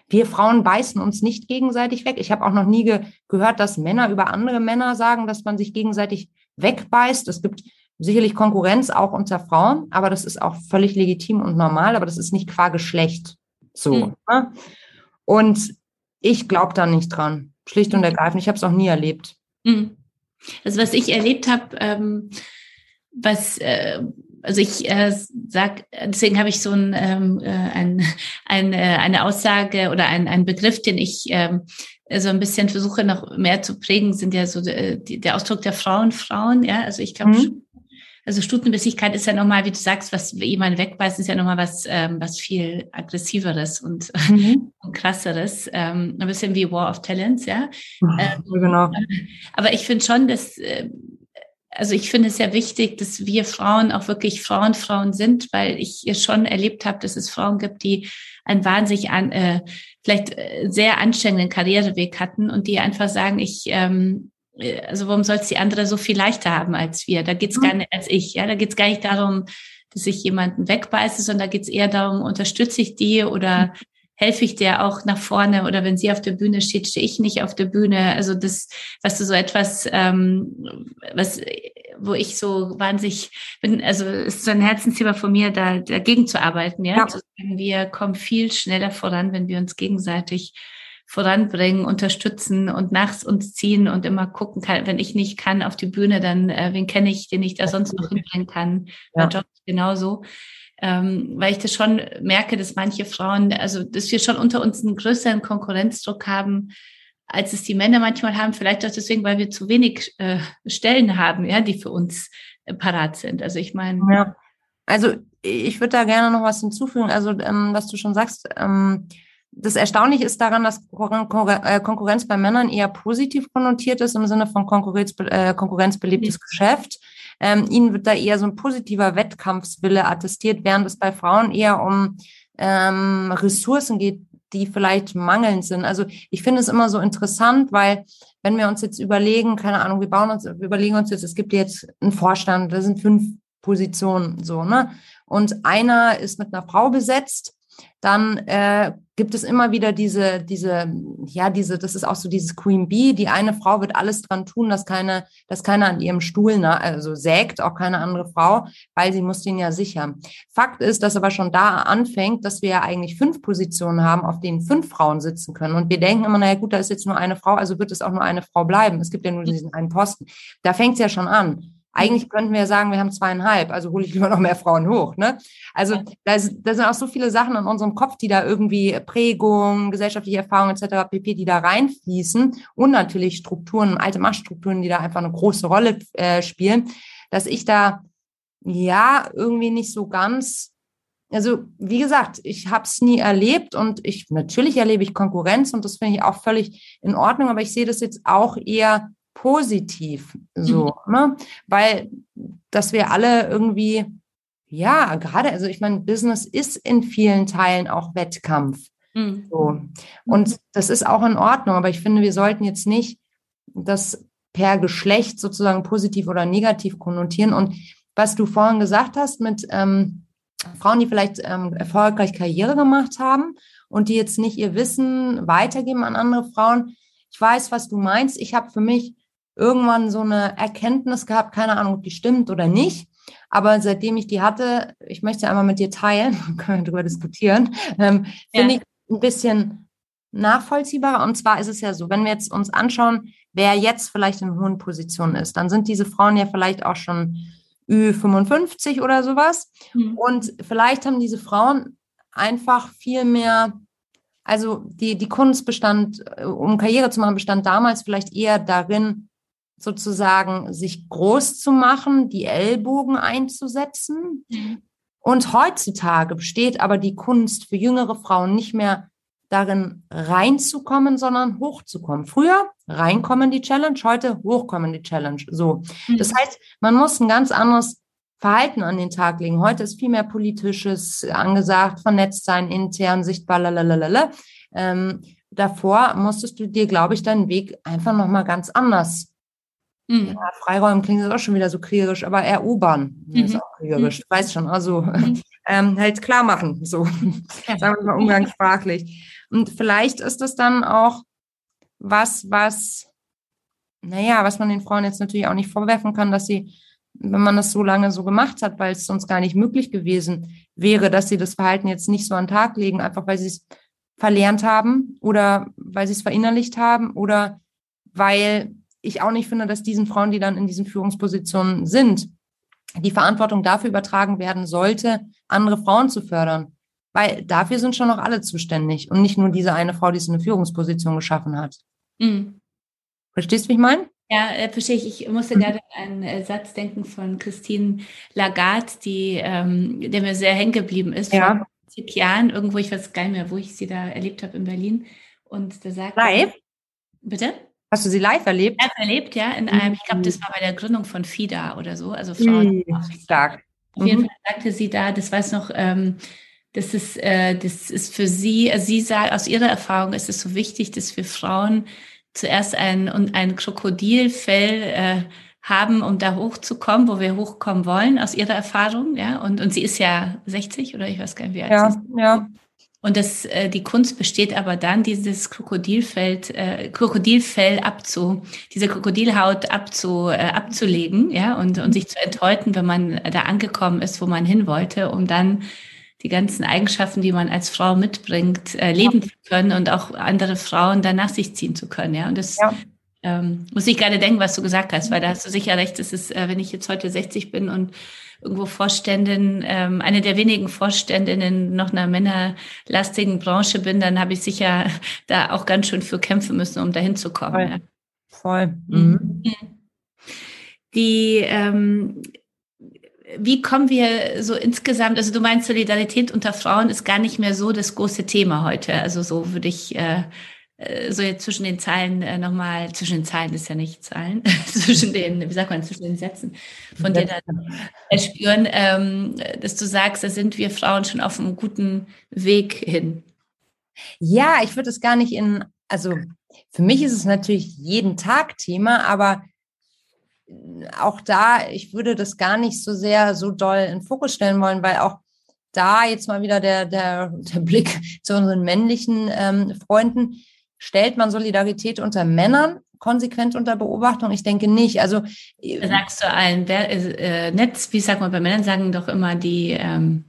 B: Wir Frauen beißen uns nicht gegenseitig weg. Ich habe auch noch nie ge gehört, dass Männer über andere Männer sagen, dass man sich gegenseitig wegbeißt. Es gibt sicherlich Konkurrenz auch unter Frauen, aber das ist auch völlig legitim und normal, aber das ist nicht qua Geschlecht so. Mhm. Ne? Und ich glaube da nicht dran, schlicht und hm. ergreifend. Ich habe es auch nie erlebt.
A: Mhm. Also was ich erlebt habe, ähm, was, äh, also ich äh, sag, deswegen habe ich so ein, ähm, äh, ein, ein, äh, eine Aussage oder ein, ein Begriff, den ich ähm, so ein bisschen versuche noch mehr zu prägen, sind ja so äh, die, der Ausdruck der Frauen, Frauen, ja. Also ich glaube, mhm. also Stutenbissigkeit ist ja nochmal, wie du sagst, was jemand wegweist, ist ja nochmal was, ähm, was viel aggressiveres und, mhm. und krasseres. Ähm, ein bisschen wie War of Talents, ja. Mhm, ähm, genau. Aber ich finde schon, dass äh, also ich finde es sehr wichtig, dass wir Frauen auch wirklich Frauen Frauen sind, weil ich schon erlebt habe, dass es Frauen gibt, die einen wahnsinnig an, äh, vielleicht äh, sehr anstrengenden Karriereweg hatten und die einfach sagen, ich ähm, äh, also warum soll es die andere so viel leichter haben als wir? Da geht's mhm. gar nicht als ich, ja, da geht's gar nicht darum, dass ich jemanden wegbeiße, sondern da geht's eher darum, unterstütze ich die oder mhm helfe ich dir auch nach vorne oder wenn sie auf der Bühne steht, stehe ich nicht auf der Bühne. Also das, was du so etwas, ähm, was, wo ich so wahnsinnig bin, also ist so ein Herzensthema von mir, da dagegen zu arbeiten, ja. ja. Sagen, wir kommen viel schneller voran, wenn wir uns gegenseitig voranbringen, unterstützen und nach uns ziehen und immer gucken kann, wenn ich nicht kann auf die Bühne, dann äh, wen kenne ich, den ich da sonst noch hinbringen kann. Ja. Mein Job genauso ähm, weil ich das schon merke, dass manche Frauen, also dass wir schon unter uns einen größeren Konkurrenzdruck haben, als es die Männer manchmal haben, vielleicht auch deswegen, weil wir zu wenig äh, Stellen haben, ja, die für uns äh, parat sind. Also ich meine.
B: Ja. Also ich würde da gerne noch was hinzufügen. Also ähm, was du schon sagst, ähm, das Erstaunliche ist daran, dass äh, Konkurrenz bei Männern eher positiv konnotiert ist im Sinne von Konkurrenz, äh, konkurrenzbelebtes mhm. Geschäft. Ähm, ihnen wird da eher so ein positiver Wettkampfswille attestiert, während es bei Frauen eher um ähm, Ressourcen geht, die vielleicht mangelnd sind. Also ich finde es immer so interessant, weil wenn wir uns jetzt überlegen, keine Ahnung, wir bauen uns, wir überlegen uns jetzt, es gibt jetzt einen Vorstand, da sind fünf Positionen so, ne? Und einer ist mit einer Frau besetzt dann äh, gibt es immer wieder diese, diese, ja, diese, das ist auch so dieses Queen Bee. Die eine Frau wird alles dran tun, dass keine, dass keiner an ihrem Stuhl, ne, also sägt, auch keine andere Frau, weil sie muss den ja sichern. Fakt ist, dass aber schon da anfängt, dass wir ja eigentlich fünf Positionen haben, auf denen fünf Frauen sitzen können. Und wir denken immer, naja gut, da ist jetzt nur eine Frau, also wird es auch nur eine Frau bleiben. Es gibt ja nur diesen einen Posten. Da fängt es ja schon an. Eigentlich könnten wir sagen, wir haben zweieinhalb, also hole ich lieber noch mehr Frauen hoch. Ne? Also da, ist, da sind auch so viele Sachen in unserem Kopf, die da irgendwie Prägung, gesellschaftliche Erfahrung etc. pp, die da reinfließen und natürlich Strukturen, alte Machtstrukturen, die da einfach eine große Rolle äh, spielen, dass ich da ja irgendwie nicht so ganz also wie gesagt, ich habe es nie erlebt und ich natürlich erlebe ich Konkurrenz und das finde ich auch völlig in Ordnung, aber ich sehe das jetzt auch eher positiv so, mhm. ne? Weil dass wir alle irgendwie ja, gerade also ich meine, Business ist in vielen Teilen auch Wettkampf. Mhm. So. Und das ist auch in Ordnung, aber ich finde, wir sollten jetzt nicht das per Geschlecht sozusagen positiv oder negativ konnotieren. Und was du vorhin gesagt hast mit ähm, Frauen, die vielleicht ähm, erfolgreich Karriere gemacht haben und die jetzt nicht ihr Wissen weitergeben an andere Frauen. Ich weiß, was du meinst. Ich habe für mich irgendwann so eine Erkenntnis gehabt, keine Ahnung, ob die stimmt oder nicht. Aber seitdem ich die hatte, ich möchte einmal mit dir teilen, können wir darüber diskutieren, ähm, ja. finde ich ein bisschen nachvollziehbarer. Und zwar ist es ja so, wenn wir jetzt uns anschauen, wer jetzt vielleicht in hohen Positionen ist, dann sind diese Frauen ja vielleicht auch schon Ü55 oder sowas. Mhm. Und vielleicht haben diese Frauen einfach viel mehr, also die, die Kunst bestand, äh, um Karriere zu machen, bestand damals vielleicht eher darin, sozusagen sich groß zu machen, die Ellbogen einzusetzen. Mhm. Und heutzutage besteht aber die Kunst für jüngere Frauen nicht mehr darin reinzukommen, sondern hochzukommen. Früher reinkommen die Challenge, heute hochkommen die Challenge. So. Mhm. Das heißt, man muss ein ganz anderes Verhalten an den Tag legen. Heute ist viel mehr politisches angesagt, vernetzt sein, intern, sichtbar, lalalala. Ähm, davor musstest du dir, glaube ich, deinen Weg einfach nochmal ganz anders Mhm. Ja, Freiräumen klingt auch schon wieder so kriegerisch, aber erobern mhm. ist auch kriegerisch. Mhm. Weiß schon, also mhm. ähm, halt klar machen, so sagen wir mal umgangssprachlich. Und vielleicht ist das dann auch was, was, naja, was man den Frauen jetzt natürlich auch nicht vorwerfen kann, dass sie, wenn man das so lange so gemacht hat, weil es sonst gar nicht möglich gewesen wäre, dass sie das Verhalten jetzt nicht so an den Tag legen, einfach weil sie es verlernt haben oder weil sie es verinnerlicht haben oder weil ich auch nicht finde, dass diesen Frauen, die dann in diesen Führungspositionen sind, die Verantwortung dafür übertragen werden sollte, andere Frauen zu fördern. Weil dafür sind schon noch alle zuständig und nicht nur diese eine Frau, die es in eine Führungsposition geschaffen hat. Mhm. Verstehst du, wie ich meine?
A: Ja, äh, verstehe ich. Ich musste mhm. gerade an einen äh, Satz denken von Christine Lagarde, die, ähm, der mir sehr hängen geblieben ist. Ja. Vor 70 Jahren, irgendwo, ich weiß gar nicht mehr, wo ich sie da erlebt habe in Berlin. Und da sagt
B: Live?
A: Bitte?
B: Hast du sie live erlebt?
A: Live erlebt, ja. In einem, ich glaube, das war bei der Gründung von FIDA oder so, also Frauen.
B: Mhm, stark.
A: Auf jeden mhm. Fall sagte sie da, das weiß noch, ähm, das ist, äh, das ist für sie, also sie sagt, aus ihrer Erfahrung ist es so wichtig, dass wir Frauen zuerst ein, und ein Krokodilfell äh, haben, um da hochzukommen, wo wir hochkommen wollen, aus ihrer Erfahrung, ja. Und, und sie ist ja 60 oder ich weiß gar nicht, wie alt
B: ja,
A: sie ist.
B: Ja.
A: Und das, äh, die Kunst besteht aber dann, dieses Krokodilfell, äh, Krokodilfell abzu, diese Krokodilhaut abzu, äh, abzulegen, ja, und, und sich zu enthäuten, wenn man da angekommen ist, wo man hin wollte, um dann die ganzen Eigenschaften, die man als Frau mitbringt, äh, leben ja. zu können und auch andere Frauen dann nach sich ziehen zu können, ja. Und das ja. ähm, muss ich gerade denken, was du gesagt hast, weil da hast du sicher recht, das ist, äh, wenn ich jetzt heute 60 bin und irgendwo Vorständin, ähm, eine der wenigen Vorständinnen noch einer männerlastigen Branche bin, dann habe ich sicher da auch ganz schön für kämpfen müssen, um dahin zu kommen.
B: Voll. Ja. Voll. Mhm.
A: mhm. Die ähm, wie kommen wir so insgesamt, also du meinst, Solidarität unter Frauen ist gar nicht mehr so das große Thema heute. Also so würde ich äh, äh, so jetzt zwischen den Zeilen äh, nochmal, zwischen den Zeilen ist ja nicht Zeilen, zwischen den, wie sagt man, zwischen den Sätzen von dir dann äh, spüren, ähm, dass du sagst, da sind wir Frauen schon auf einem guten Weg hin.
B: Ja, ich würde es gar nicht in, also für mich ist es natürlich jeden Tag Thema, aber auch da, ich würde das gar nicht so sehr so doll in den Fokus stellen wollen, weil auch da jetzt mal wieder der, der, der Blick zu unseren männlichen ähm, Freunden Stellt man Solidarität unter Männern konsequent unter Beobachtung? Ich denke nicht. Also
A: sagst du ein äh, Netz, wie sagt man bei Männern, sagen doch immer die ähm,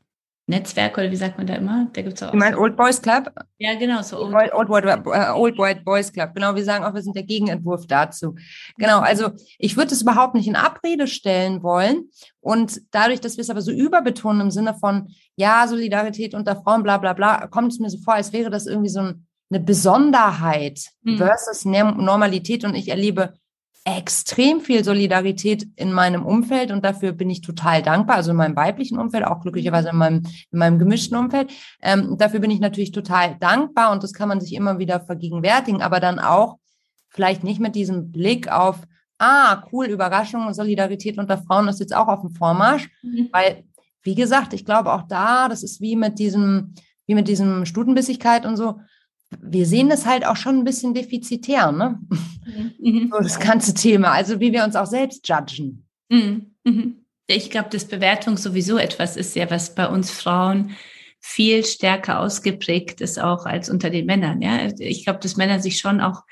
A: Netzwerk oder wie sagt man da immer? Da gibt's auch.
B: Ich meine Old Boys Club?
A: Ja, genau, so
B: Old, Old, Old, äh, Old White Boys Club. Genau, wir sagen auch, wir sind der Gegenentwurf dazu. Genau, also ich würde es überhaupt nicht in Abrede stellen wollen. Und dadurch, dass wir es aber so überbetonen im Sinne von, ja, Solidarität unter Frauen, bla bla bla, kommt es mir so vor, als wäre das irgendwie so ein, eine Besonderheit mhm. versus Normalität. Und ich erlebe extrem viel Solidarität in meinem Umfeld und dafür bin ich total dankbar. Also in meinem weiblichen Umfeld, auch glücklicherweise in meinem, in meinem gemischten Umfeld. Ähm, dafür bin ich natürlich total dankbar und das kann man sich immer wieder vergegenwärtigen, aber dann auch vielleicht nicht mit diesem Blick auf, ah, cool, Überraschung und Solidarität unter Frauen ist jetzt auch auf dem Vormarsch, mhm. weil, wie gesagt, ich glaube auch da, das ist wie mit diesem, wie mit diesem Stutenbissigkeit und so, wir sehen es halt auch schon ein bisschen defizitär, ne? Mhm. So das ganze Thema, also wie wir uns auch selbst judgen.
A: Mhm. Mhm. Ich glaube, dass Bewertung sowieso etwas ist ja, was bei uns Frauen viel stärker ausgeprägt ist auch als unter den Männern. Ja, ich glaube, dass Männer sich schon auch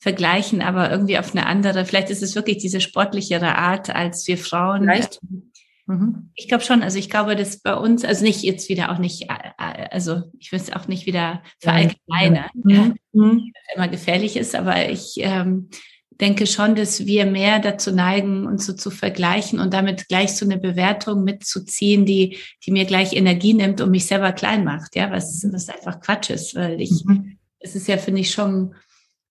A: vergleichen, aber irgendwie auf eine andere. Vielleicht ist es wirklich diese sportlichere Art, als wir Frauen. Vielleicht. Mhm. Ich glaube schon, also ich glaube, dass bei uns, also nicht jetzt wieder auch nicht, äh, äh, also ich will es auch nicht wieder verallgemeinern, mhm. ja, mhm. immer gefährlich ist, aber ich ähm, denke schon, dass wir mehr dazu neigen, uns so zu vergleichen und damit gleich so eine Bewertung mitzuziehen, die, die mir gleich Energie nimmt und mich selber klein macht, ja, was, was einfach Quatsch ist, weil ich, mhm. es ist ja, finde ich, schon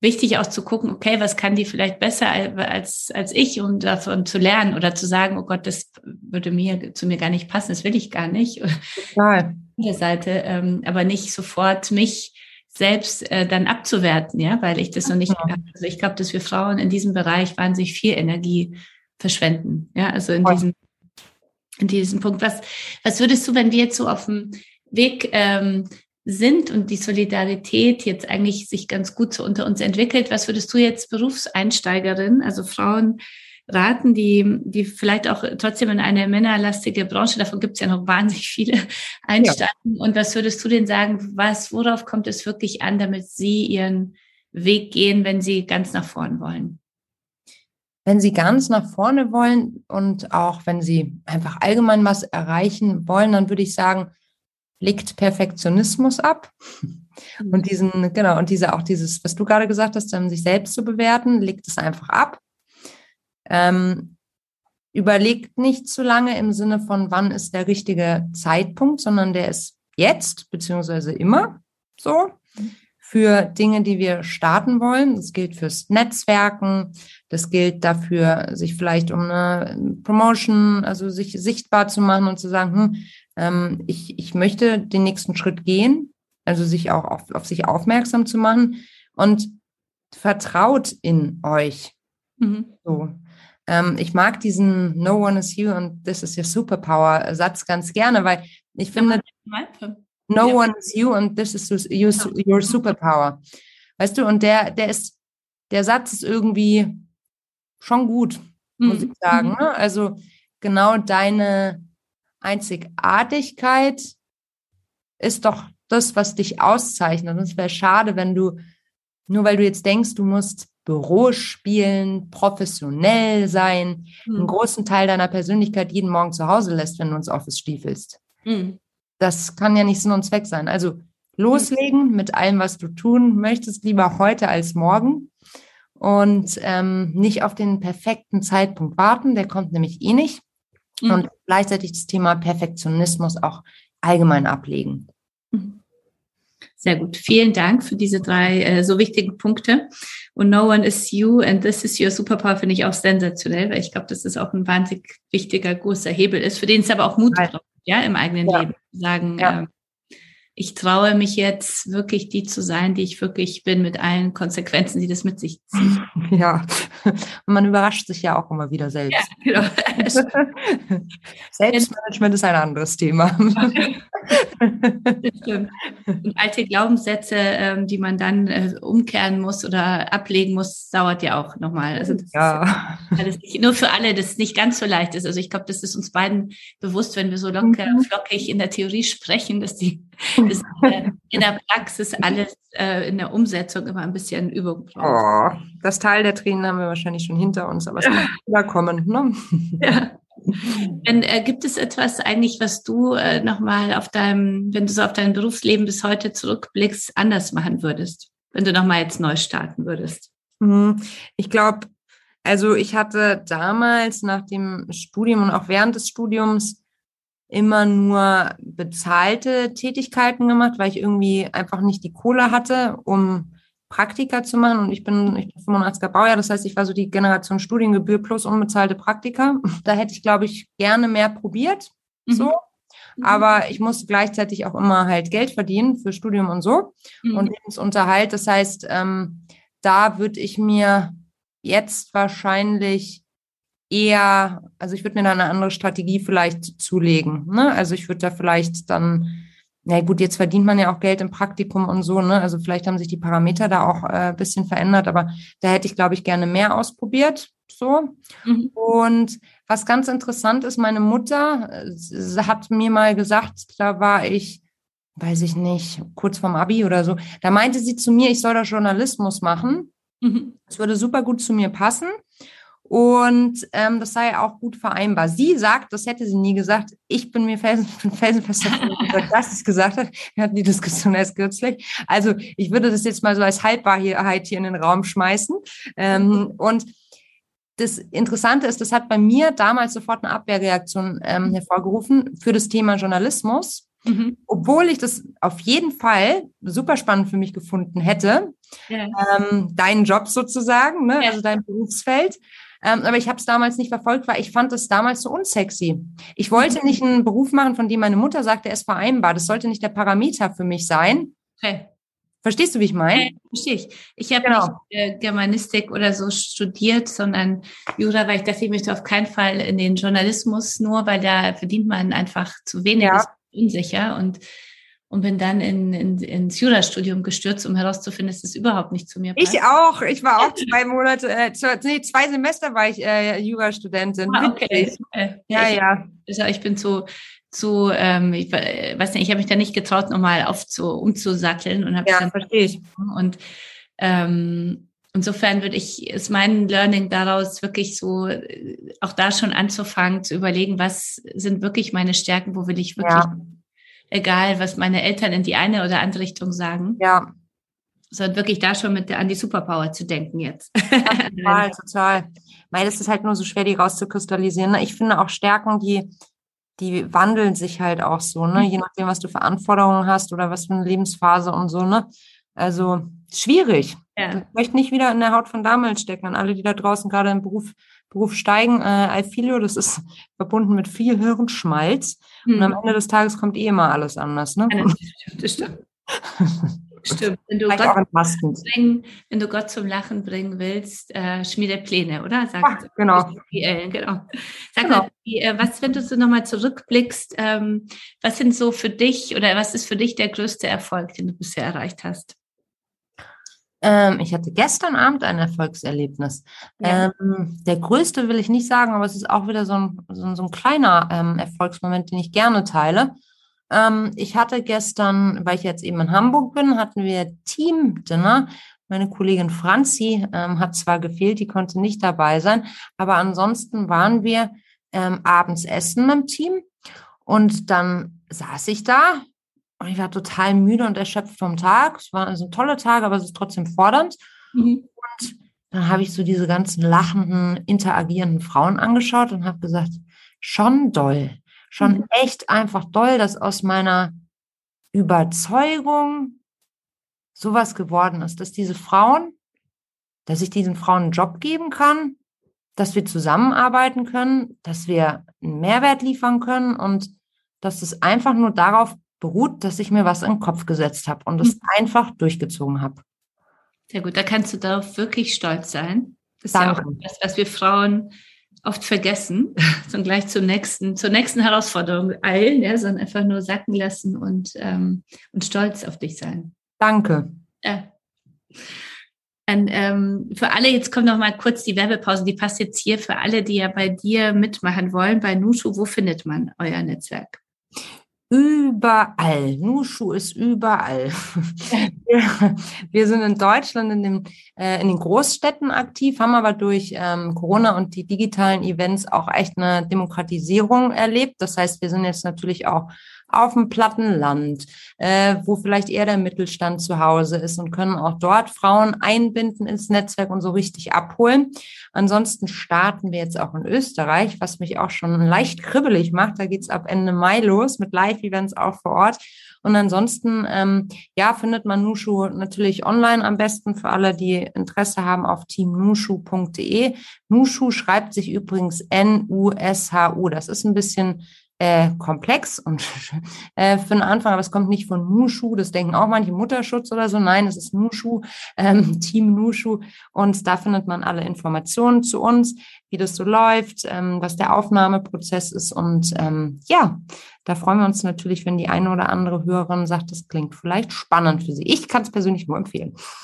A: wichtig auch zu gucken, okay, was kann die vielleicht besser als, als ich, um davon zu lernen oder zu sagen, oh Gott, das würde mir zu mir gar nicht passen, das will ich gar nicht. Total. der Seite, ähm, aber nicht sofort mich selbst äh, dann abzuwerten, ja, weil ich das noch nicht, also ich glaube, dass wir Frauen in diesem Bereich wahnsinnig viel Energie verschwenden, ja, also in diesem, in diesem Punkt. Was, was würdest du, wenn wir jetzt so auf dem Weg ähm, sind und die Solidarität jetzt eigentlich sich ganz gut so unter uns entwickelt. Was würdest du jetzt Berufseinsteigerin, also Frauen raten, die, die vielleicht auch trotzdem in eine männerlastige Branche, davon gibt es ja noch wahnsinnig viele, einsteigen. Ja. Und was würdest du denn sagen, was, worauf kommt es wirklich an, damit sie ihren Weg gehen, wenn sie ganz nach vorne wollen?
B: Wenn Sie ganz nach vorne wollen und auch wenn Sie einfach allgemein was erreichen wollen, dann würde ich sagen, legt Perfektionismus ab. Mhm. Und diesen, genau, und diese auch dieses, was du gerade gesagt hast, um sich selbst zu bewerten, legt es einfach ab. Ähm, überlegt nicht zu lange im Sinne von, wann ist der richtige Zeitpunkt, sondern der ist jetzt, beziehungsweise immer so für Dinge, die wir starten wollen. Das gilt fürs Netzwerken. Das gilt dafür, sich vielleicht um eine Promotion, also sich sichtbar zu machen und zu sagen, hm, ähm, ich, ich möchte den nächsten Schritt gehen, also sich auch auf, auf sich aufmerksam zu machen und vertraut in euch. Mhm. So. Ähm, ich mag diesen No one is you and this is your superpower Satz ganz gerne, weil ich finde, No ja. one is you and this is your, your superpower. Weißt du, und der, der ist, der Satz ist irgendwie schon gut, muss mhm. ich sagen. Mhm. Ne? Also genau deine, Einzigartigkeit ist doch das, was dich auszeichnet. Und es wäre schade, wenn du, nur weil du jetzt denkst, du musst Büro spielen, professionell sein, mhm. einen großen Teil deiner Persönlichkeit jeden Morgen zu Hause lässt, wenn du ins Office stiefelst. Mhm. Das kann ja nicht Sinn und Zweck sein. Also loslegen mit allem, was du tun möchtest, lieber heute als morgen. Und ähm, nicht auf den perfekten Zeitpunkt warten, der kommt nämlich eh nicht mhm. und gleichzeitig das Thema Perfektionismus auch allgemein ablegen. Mhm.
A: Sehr gut. Vielen Dank für diese drei äh, so wichtigen Punkte. Und No One is You and This is Your Superpower finde ich auch sensationell, weil ich glaube, dass das auch ein wahnsinnig wichtiger, großer Hebel ist, für den es aber auch Mut braucht, ja, im eigenen ja. Leben. Sagen, ja. äh, ich traue mich jetzt wirklich die zu sein, die ich wirklich bin, mit allen Konsequenzen, die das mit sich zieht.
B: Ja, und man überrascht sich ja auch immer wieder selbst. Ja, genau. Selbstmanagement ist ein anderes Thema.
A: Und alte Glaubenssätze, ähm, die man dann äh, umkehren muss oder ablegen muss, dauert ja auch nochmal. Also das ja. ist nicht, nur für alle, das nicht ganz so leicht ist. Also ich glaube, das ist uns beiden bewusst, wenn wir so locker, mhm. flockig in der Theorie sprechen, dass die ist äh, in der Praxis alles äh, in der Umsetzung immer ein bisschen Übung
B: braucht. Oh, das Teil der Tränen haben wir wahrscheinlich schon hinter uns, aber es kann wieder kommen. Ne?
A: Ja, Dann äh, gibt es etwas eigentlich, was du äh, nochmal auf deinem, wenn du so auf dein Berufsleben bis heute zurückblickst, anders machen würdest, wenn du nochmal jetzt neu starten würdest?
B: Mhm. Ich glaube, also ich hatte damals nach dem Studium und auch während des Studiums immer nur bezahlte Tätigkeiten gemacht, weil ich irgendwie einfach nicht die Kohle hatte, um Praktika zu machen. Und ich bin, ich bin 85er Baujahr, das heißt, ich war so die Generation Studiengebühr plus unbezahlte Praktika. Da hätte ich, glaube ich, gerne mehr probiert. Mhm. So. Mhm. Aber ich musste gleichzeitig auch immer halt Geld verdienen für Studium und so mhm. und Lebensunterhalt. Das heißt, ähm, da würde ich mir jetzt wahrscheinlich eher, also ich würde mir da eine andere Strategie vielleicht zulegen. Ne? Also ich würde da vielleicht dann, na gut, jetzt verdient man ja auch Geld im Praktikum und so, ne? Also vielleicht haben sich die Parameter da auch äh, bisschen verändert, aber da hätte ich, glaube ich, gerne mehr ausprobiert. So. Mhm. Und was ganz interessant ist, meine Mutter äh, hat mir mal gesagt, da war ich, weiß ich nicht, kurz vorm Abi oder so, da meinte sie zu mir, ich soll da Journalismus machen. Mhm. Das würde super gut zu mir passen. Und ähm, das sei auch gut vereinbar. Sie sagt, das hätte sie nie gesagt. Ich bin mir felsen, felsenfest davon dass sie es gesagt hat. Wir hatten die Diskussion erst kürzlich. Also ich würde das jetzt mal so als Halbwahrheit hier in den Raum schmeißen. Ähm, und das Interessante ist, das hat bei mir damals sofort eine Abwehrreaktion ähm, hervorgerufen für das Thema Journalismus. Mhm. Obwohl ich das auf jeden Fall super spannend für mich gefunden hätte, ja. ähm, deinen Job sozusagen, ne? Ja. also dein Berufsfeld. Ähm, aber ich habe es damals nicht verfolgt, weil ich fand es damals so unsexy. Ich wollte mhm. nicht einen Beruf machen, von dem meine Mutter sagte, er ist vereinbar. Das sollte nicht der Parameter für mich sein. Okay. Verstehst du, wie ich meine?
A: Ja, verstehe ich. Ich habe genau. nicht äh, Germanistik oder so studiert, sondern Jura, weil ich dachte, ich möchte auf keinen Fall in den Journalismus, nur weil da verdient man einfach zu wenig, ja. ist unsicher und und bin dann in, in, ins Jurastudium gestürzt, um herauszufinden, dass es überhaupt nicht zu mir
B: passt. Ich auch. Ich war auch zwei Monate, äh, nee, zwei Semester war ich äh, Jurastudentin. Ah, okay.
A: okay. Ja, ich, ja. Also ich bin zu, zu ähm, ich weiß nicht, ich habe mich da nicht getraut, nochmal auf zu, umzusatteln und habe
B: ja, dann verstehe ich.
A: Und ähm, insofern würde ich, ist mein Learning daraus wirklich so, äh, auch da schon anzufangen, zu überlegen, was sind wirklich meine Stärken, wo will ich wirklich ja egal was meine Eltern in die eine oder andere Richtung sagen.
B: Ja.
A: Sondern wirklich da schon mit der, an die Superpower zu denken jetzt.
B: Ja, total, total. Weil es ist halt nur so schwer, die rauszukristallisieren. Ich finde auch Stärken, die, die wandeln sich halt auch so, ne? Je nachdem, was du für Anforderungen hast oder was für eine Lebensphase und so, ne? Also schwierig. Ja. Ich möchte nicht wieder in der Haut von damals stecken. An alle, die da draußen gerade im Beruf, Beruf steigen. Äh, Alfilio, das ist verbunden mit viel Hirnschmalz. Hm. Und am Ende des Tages kommt eh immer alles anders. Ne? Ja, das stimmt.
A: Stimmt. Wenn du, Gott bringen, wenn du Gott zum Lachen bringen willst, äh, schmiede Pläne, oder?
B: Sagt, Ach, genau.
A: Genau. Sag genau. mal, wie, äh, was, wenn du so nochmal zurückblickst, ähm, was sind so für dich oder was ist für dich der größte Erfolg, den du bisher erreicht hast?
B: Ähm, ich hatte gestern Abend ein Erfolgserlebnis. Ja. Ähm, der größte will ich nicht sagen, aber es ist auch wieder so ein, so ein, so ein kleiner ähm, Erfolgsmoment, den ich gerne teile. Ähm, ich hatte gestern, weil ich jetzt eben in Hamburg bin, hatten wir Team-Dinner. Meine Kollegin Franzi ähm, hat zwar gefehlt, die konnte nicht dabei sein, aber ansonsten waren wir ähm, abends essen mit dem Team. Und dann saß ich da ich war total müde und erschöpft vom Tag. Es war also ein toller Tag, aber es ist trotzdem fordernd. Mhm. Und dann habe ich so diese ganzen lachenden, interagierenden Frauen angeschaut und habe gesagt, schon doll, schon mhm. echt einfach doll, dass aus meiner Überzeugung sowas geworden ist, dass diese Frauen, dass ich diesen Frauen einen Job geben kann, dass wir zusammenarbeiten können, dass wir einen Mehrwert liefern können und dass es einfach nur darauf beruht, dass ich mir was in den Kopf gesetzt habe und es mhm. einfach durchgezogen habe.
A: Sehr gut, da kannst du darauf wirklich stolz sein. Das ist Danke. ja auch das, was wir Frauen oft vergessen und gleich zum nächsten, zur nächsten Herausforderung eilen, ja, sondern einfach nur sacken lassen und, ähm, und stolz auf dich sein.
B: Danke.
A: Ja. Und, ähm, für alle, jetzt kommt noch mal kurz die Werbepause, die passt jetzt hier für alle, die ja bei dir mitmachen wollen, bei Nushu, wo findet man euer Netzwerk?
B: Überall. Nushu ist überall. wir sind in Deutschland in, dem, äh, in den Großstädten aktiv, haben aber durch ähm, Corona und die digitalen Events auch echt eine Demokratisierung erlebt. Das heißt, wir sind jetzt natürlich auch auf dem platten Land, äh, wo vielleicht eher der Mittelstand zu Hause ist und können auch dort Frauen einbinden ins Netzwerk und so richtig abholen. Ansonsten starten wir jetzt auch in Österreich, was mich auch schon leicht kribbelig macht. Da geht's ab Ende Mai los mit Live-Events auch vor Ort. Und ansonsten, ähm, ja, findet man Nushu natürlich online am besten für alle, die Interesse haben auf teamnushu.de. Nushu schreibt sich übrigens N-U-S-H-U. Das ist ein bisschen äh, komplex und äh, für den Anfang, aber es kommt nicht von Nushu, das denken auch manche Mutterschutz oder so. Nein, es ist Nushu, ähm, Team Nushu und da findet man alle Informationen zu uns, wie das so läuft, ähm, was der Aufnahmeprozess ist und ähm, ja, da freuen wir uns natürlich, wenn die eine oder andere Hörerin sagt, das klingt vielleicht spannend für sie. Ich kann es persönlich nur empfehlen.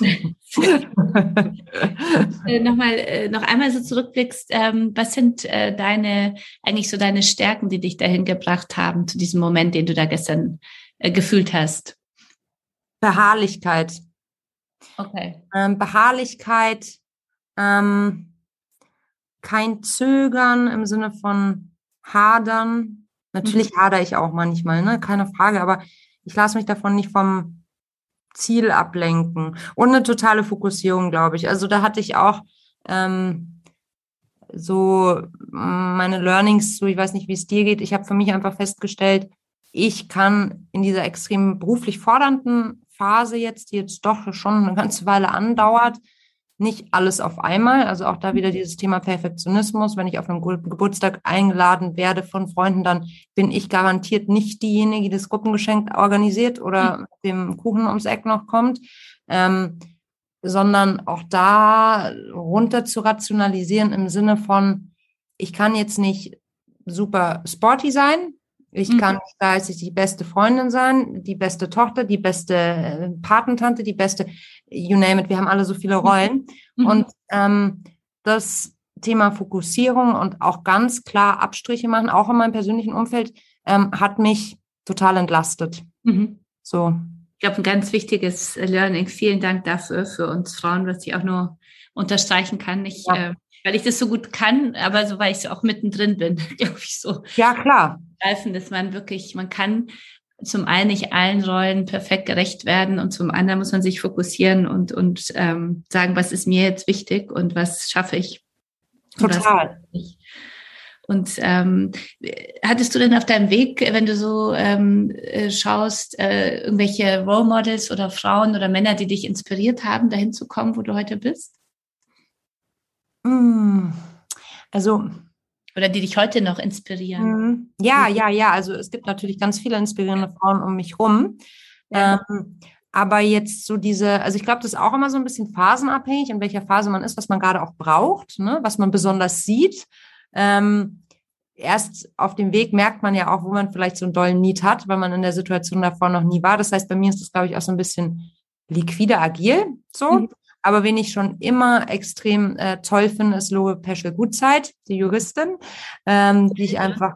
A: äh, Nochmal, äh, noch einmal so zurückblickst, ähm, was sind äh, deine, eigentlich so deine Stärken, die dich dahin gebracht haben, zu diesem Moment, den du da gestern äh, gefühlt hast?
B: Beharrlichkeit.
A: Okay.
B: Ähm, Beharrlichkeit, ähm, kein Zögern im Sinne von Hadern, Natürlich mhm. hadere ich auch manchmal, ne? keine Frage, aber ich lasse mich davon nicht vom Ziel ablenken. Und eine totale Fokussierung, glaube ich. Also da hatte ich auch ähm, so meine Learnings, so ich weiß nicht, wie es dir geht. Ich habe für mich einfach festgestellt, ich kann in dieser extrem beruflich fordernden Phase jetzt, die jetzt doch schon eine ganze Weile andauert, nicht alles auf einmal. Also auch da wieder dieses Thema Perfektionismus. Wenn ich auf einem Geburtstag eingeladen werde von Freunden, dann bin ich garantiert nicht diejenige, die das Gruppengeschenk organisiert oder mit dem Kuchen ums Eck noch kommt. Ähm, sondern auch da runter zu rationalisieren im Sinne von, ich kann jetzt nicht super sporty sein, ich mhm. kann gleichzeitig die beste Freundin sein, die beste Tochter, die beste äh, Patentante, die beste, you name it, wir haben alle so viele Rollen. Mhm. Und ähm, das Thema Fokussierung und auch ganz klar Abstriche machen, auch in meinem persönlichen Umfeld, ähm, hat mich total entlastet. Mhm. So.
A: Ich glaube, ein ganz wichtiges Learning. Vielen Dank dafür für uns Frauen, was ich auch nur unterstreichen kann. Ich, ja. äh, weil ich das so gut kann, aber so, weil ich so auch mittendrin bin, glaube ich so.
B: Ja, klar.
A: Greifen, dass man wirklich, man kann zum einen nicht allen Rollen perfekt gerecht werden und zum anderen muss man sich fokussieren und, und ähm, sagen, was ist mir jetzt wichtig und was schaffe ich.
B: Total.
A: Und ähm, hattest du denn auf deinem Weg, wenn du so ähm, äh, schaust, äh, irgendwelche Role Models oder Frauen oder Männer, die dich inspiriert haben, dahin zu kommen, wo du heute bist?
B: Mm, also
A: oder die dich heute noch inspirieren?
B: Mhm. Ja, ja, ja. Also es gibt natürlich ganz viele inspirierende Frauen um mich rum. Ja. Ähm, aber jetzt so diese, also ich glaube, das ist auch immer so ein bisschen phasenabhängig, in welcher Phase man ist, was man gerade auch braucht, ne? was man besonders sieht. Ähm, erst auf dem Weg merkt man ja auch, wo man vielleicht so einen dollen Need hat, weil man in der Situation davor noch nie war. Das heißt, bei mir ist das, glaube ich, auch so ein bisschen liquide agil, so. Mhm. Aber wen ich schon immer extrem äh, toll finde, ist Lobe Peschel-Gutzeit, die Juristin, ähm, die ich einfach.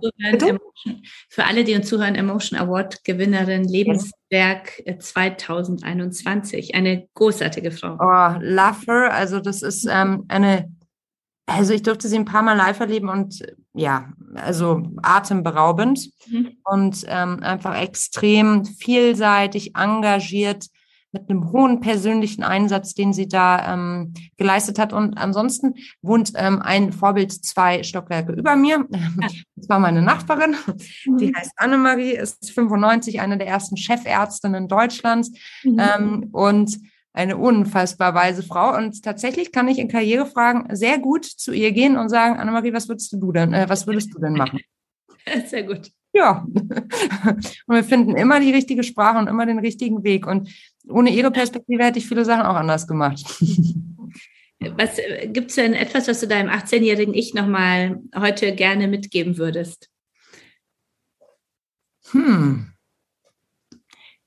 A: Für alle, die uns zuhören, Emotion Award Gewinnerin Lebenswerk 2021. Äh, eine großartige Frau.
B: Oh, love her. Also das ist ähm, eine, also ich durfte sie ein paar Mal live erleben und ja, also atemberaubend mhm. und ähm, einfach extrem vielseitig engagiert mit einem hohen persönlichen Einsatz, den sie da ähm, geleistet hat. Und ansonsten wohnt ähm, ein Vorbild zwei Stockwerke über mir. Das war meine Nachbarin. Die mhm. heißt Annemarie, ist 95, eine der ersten Chefärztinnen Deutschlands mhm. ähm, und eine unfassbar weise Frau. Und tatsächlich kann ich in Karrierefragen sehr gut zu ihr gehen und sagen, Annemarie, was würdest du denn, äh, was würdest du denn machen?
A: Sehr gut.
B: Ja. Und wir finden immer die richtige Sprache und immer den richtigen Weg. Und ohne ihre Perspektive hätte ich viele Sachen auch anders gemacht.
A: Was äh, gibt es denn etwas, was du deinem 18-jährigen Ich nochmal heute gerne mitgeben würdest?
B: Hm.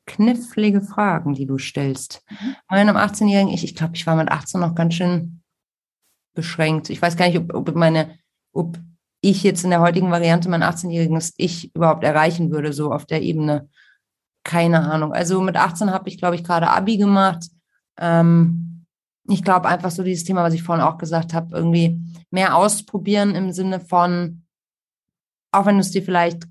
B: Knifflige Fragen, die du stellst. Meinem 18-jährigen Ich, ich glaube, ich war mit 18 noch ganz schön beschränkt. Ich weiß gar nicht, ob, ob meine, ob ich jetzt in der heutigen Variante mein 18-jähriges Ich überhaupt erreichen würde, so auf der Ebene. Keine Ahnung. Also mit 18 habe ich, glaube ich, gerade Abi gemacht. Ähm, ich glaube einfach so dieses Thema, was ich vorhin auch gesagt habe, irgendwie mehr ausprobieren im Sinne von, auch wenn du es dir vielleicht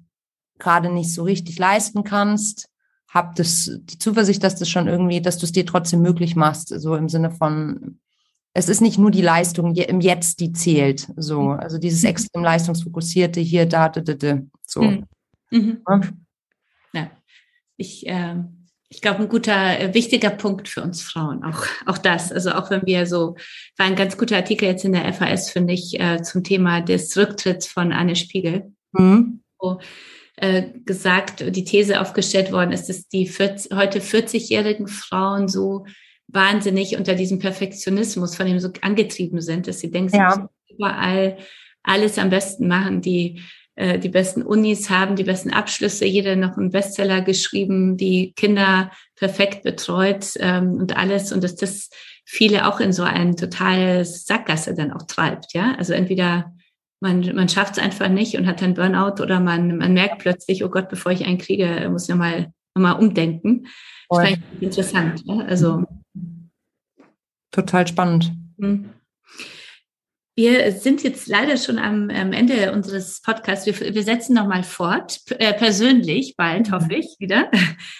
B: gerade nicht so richtig leisten kannst, hab das, die Zuversicht, dass das schon irgendwie, dass du es dir trotzdem möglich machst, so im Sinne von, es ist nicht nur die Leistung im Jetzt, die zählt, so, mhm. also dieses extrem leistungsfokussierte hier, da, da, da, da so. Mhm.
A: Mhm. Ich, äh, ich glaube, ein guter, äh, wichtiger Punkt für uns Frauen, auch, auch das. Also auch wenn wir so, war ein ganz guter Artikel jetzt in der FAS, finde ich, äh, zum Thema des Rücktritts von Anne Spiegel. Mhm. Wo, äh, gesagt, die These aufgestellt worden ist, dass die 40, heute 40-jährigen Frauen so wahnsinnig unter diesem Perfektionismus von dem so angetrieben sind, dass sie denken, ja. sie müssen überall alles am besten machen, die äh, die besten Unis haben, die besten Abschlüsse, jeder noch einen Bestseller geschrieben, die Kinder perfekt betreut ähm, und alles und dass das viele auch in so ein totales Sackgasse dann auch treibt, ja. Also entweder man, man schafft es einfach nicht und hat dann Burnout oder man, man merkt plötzlich, oh Gott, bevor ich einen kriege, muss ich noch mal umdenken. Das fand ich interessant. Ja? Also
B: total spannend.
A: Hm. Wir sind jetzt leider schon am, am Ende unseres Podcasts. Wir, wir setzen nochmal fort, äh, persönlich bald, mhm. hoffe ich, wieder.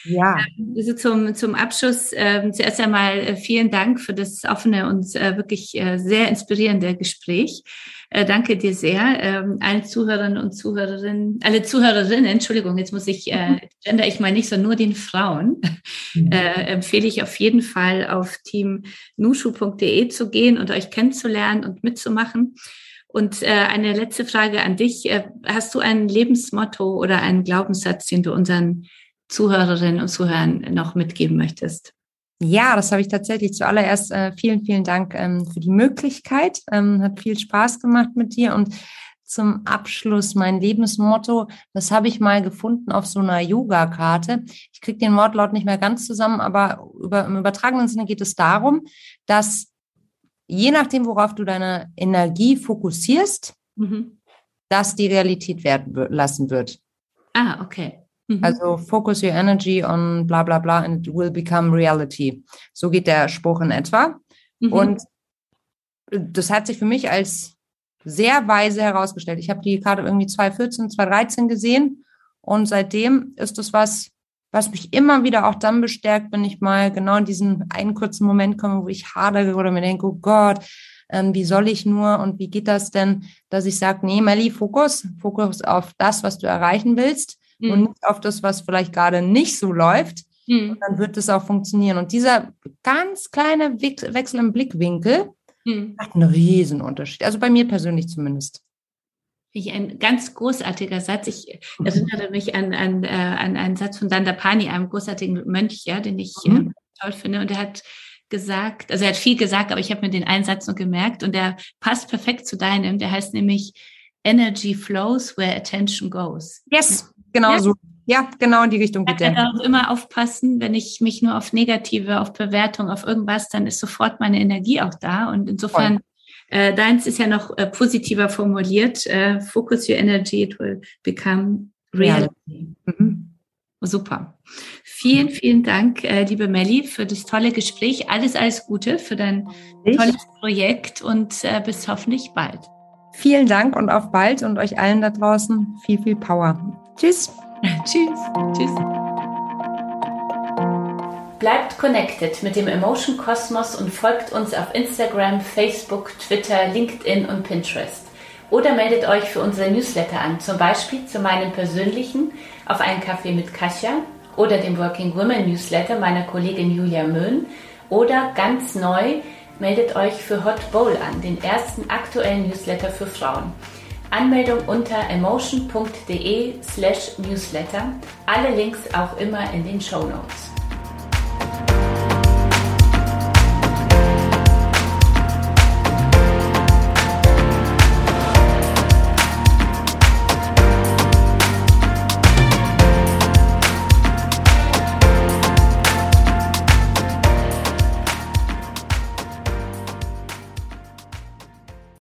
B: Ja.
A: Also zum, zum Abschluss äh, zuerst einmal äh, vielen Dank für das offene und äh, wirklich äh, sehr inspirierende Gespräch. Äh, danke dir sehr. Ähm, allen Zuhörern und Zuhörerinnen, alle Zuhörerinnen, Entschuldigung, jetzt muss ich, äh, gender ich mal nicht, sondern nur den Frauen, mhm. äh, empfehle ich auf jeden Fall auf teamnushu.de zu gehen und euch kennenzulernen und mitzumachen. Und äh, eine letzte Frage an dich. Äh, hast du ein Lebensmotto oder einen Glaubenssatz, den du unseren Zuhörerinnen und Zuhörern noch mitgeben möchtest?
B: Ja, das habe ich tatsächlich zuallererst. Äh, vielen, vielen Dank ähm, für die Möglichkeit. Ähm, hat viel Spaß gemacht mit dir. Und zum Abschluss mein Lebensmotto, das habe ich mal gefunden auf so einer Yoga-Karte. Ich kriege den Wortlaut nicht mehr ganz zusammen, aber über, im übertragenen Sinne geht es darum, dass je nachdem, worauf du deine Energie fokussierst, mhm. dass die Realität werden lassen wird.
A: Ah, okay.
B: Mhm. Also focus your energy on bla bla bla and it will become reality. So geht der Spruch in etwa. Mhm. Und das hat sich für mich als sehr weise herausgestellt. Ich habe die Karte irgendwie 2014, 2013 gesehen und seitdem ist das was, was mich immer wieder auch dann bestärkt, wenn ich mal genau in diesen einen kurzen Moment komme, wo ich hadere oder mir denke, oh Gott, ähm, wie soll ich nur und wie geht das denn, dass ich sage, nee, Melli, Fokus, Fokus auf das, was du erreichen willst mhm. und nicht auf das, was vielleicht gerade nicht so läuft. Mhm. dann wird es auch funktionieren. Und dieser ganz kleine Wechsel im Blickwinkel mhm. macht einen riesen Unterschied. Also bei mir persönlich zumindest.
A: Finde ich ein ganz großartiger Satz. Ich mhm. erinnere mich an, an, äh, an einen Satz von Dandapani, einem großartigen Mönch, ja, den ich mhm. äh, toll finde. Und er hat gesagt, also er hat viel gesagt, aber ich habe mir den einen Satz nur gemerkt und der passt perfekt zu deinem. Der heißt nämlich Energy flows where attention goes.
B: Yes. Genau ja. so. Ja, genau in die Richtung
A: geht der. Ich immer aufpassen, wenn ich mich nur auf Negative, auf Bewertung, auf irgendwas, dann ist sofort meine Energie auch da. Und insofern, äh, deins ist ja noch äh, positiver formuliert. Äh, focus your energy, it will become reality. Ja. Mhm. Super. Vielen, vielen Dank, äh, liebe Melli, für das tolle Gespräch. Alles, alles Gute für dein ich? tolles Projekt und äh, bis hoffentlich bald.
B: Vielen Dank und auf bald und euch allen da draußen viel, viel Power. Tschüss.
A: Tschüss. Tschüss. Bleibt connected mit dem Emotion Kosmos und folgt uns auf Instagram, Facebook, Twitter, LinkedIn und Pinterest. Oder meldet euch für unsere Newsletter an, zum Beispiel zu meinem persönlichen auf einen Kaffee mit Kasia oder dem Working Women Newsletter meiner Kollegin Julia Möhn oder ganz neu meldet euch für Hot Bowl an, den ersten aktuellen Newsletter für Frauen. Anmeldung unter emotion.de slash newsletter. Alle Links auch immer in den Show Notes.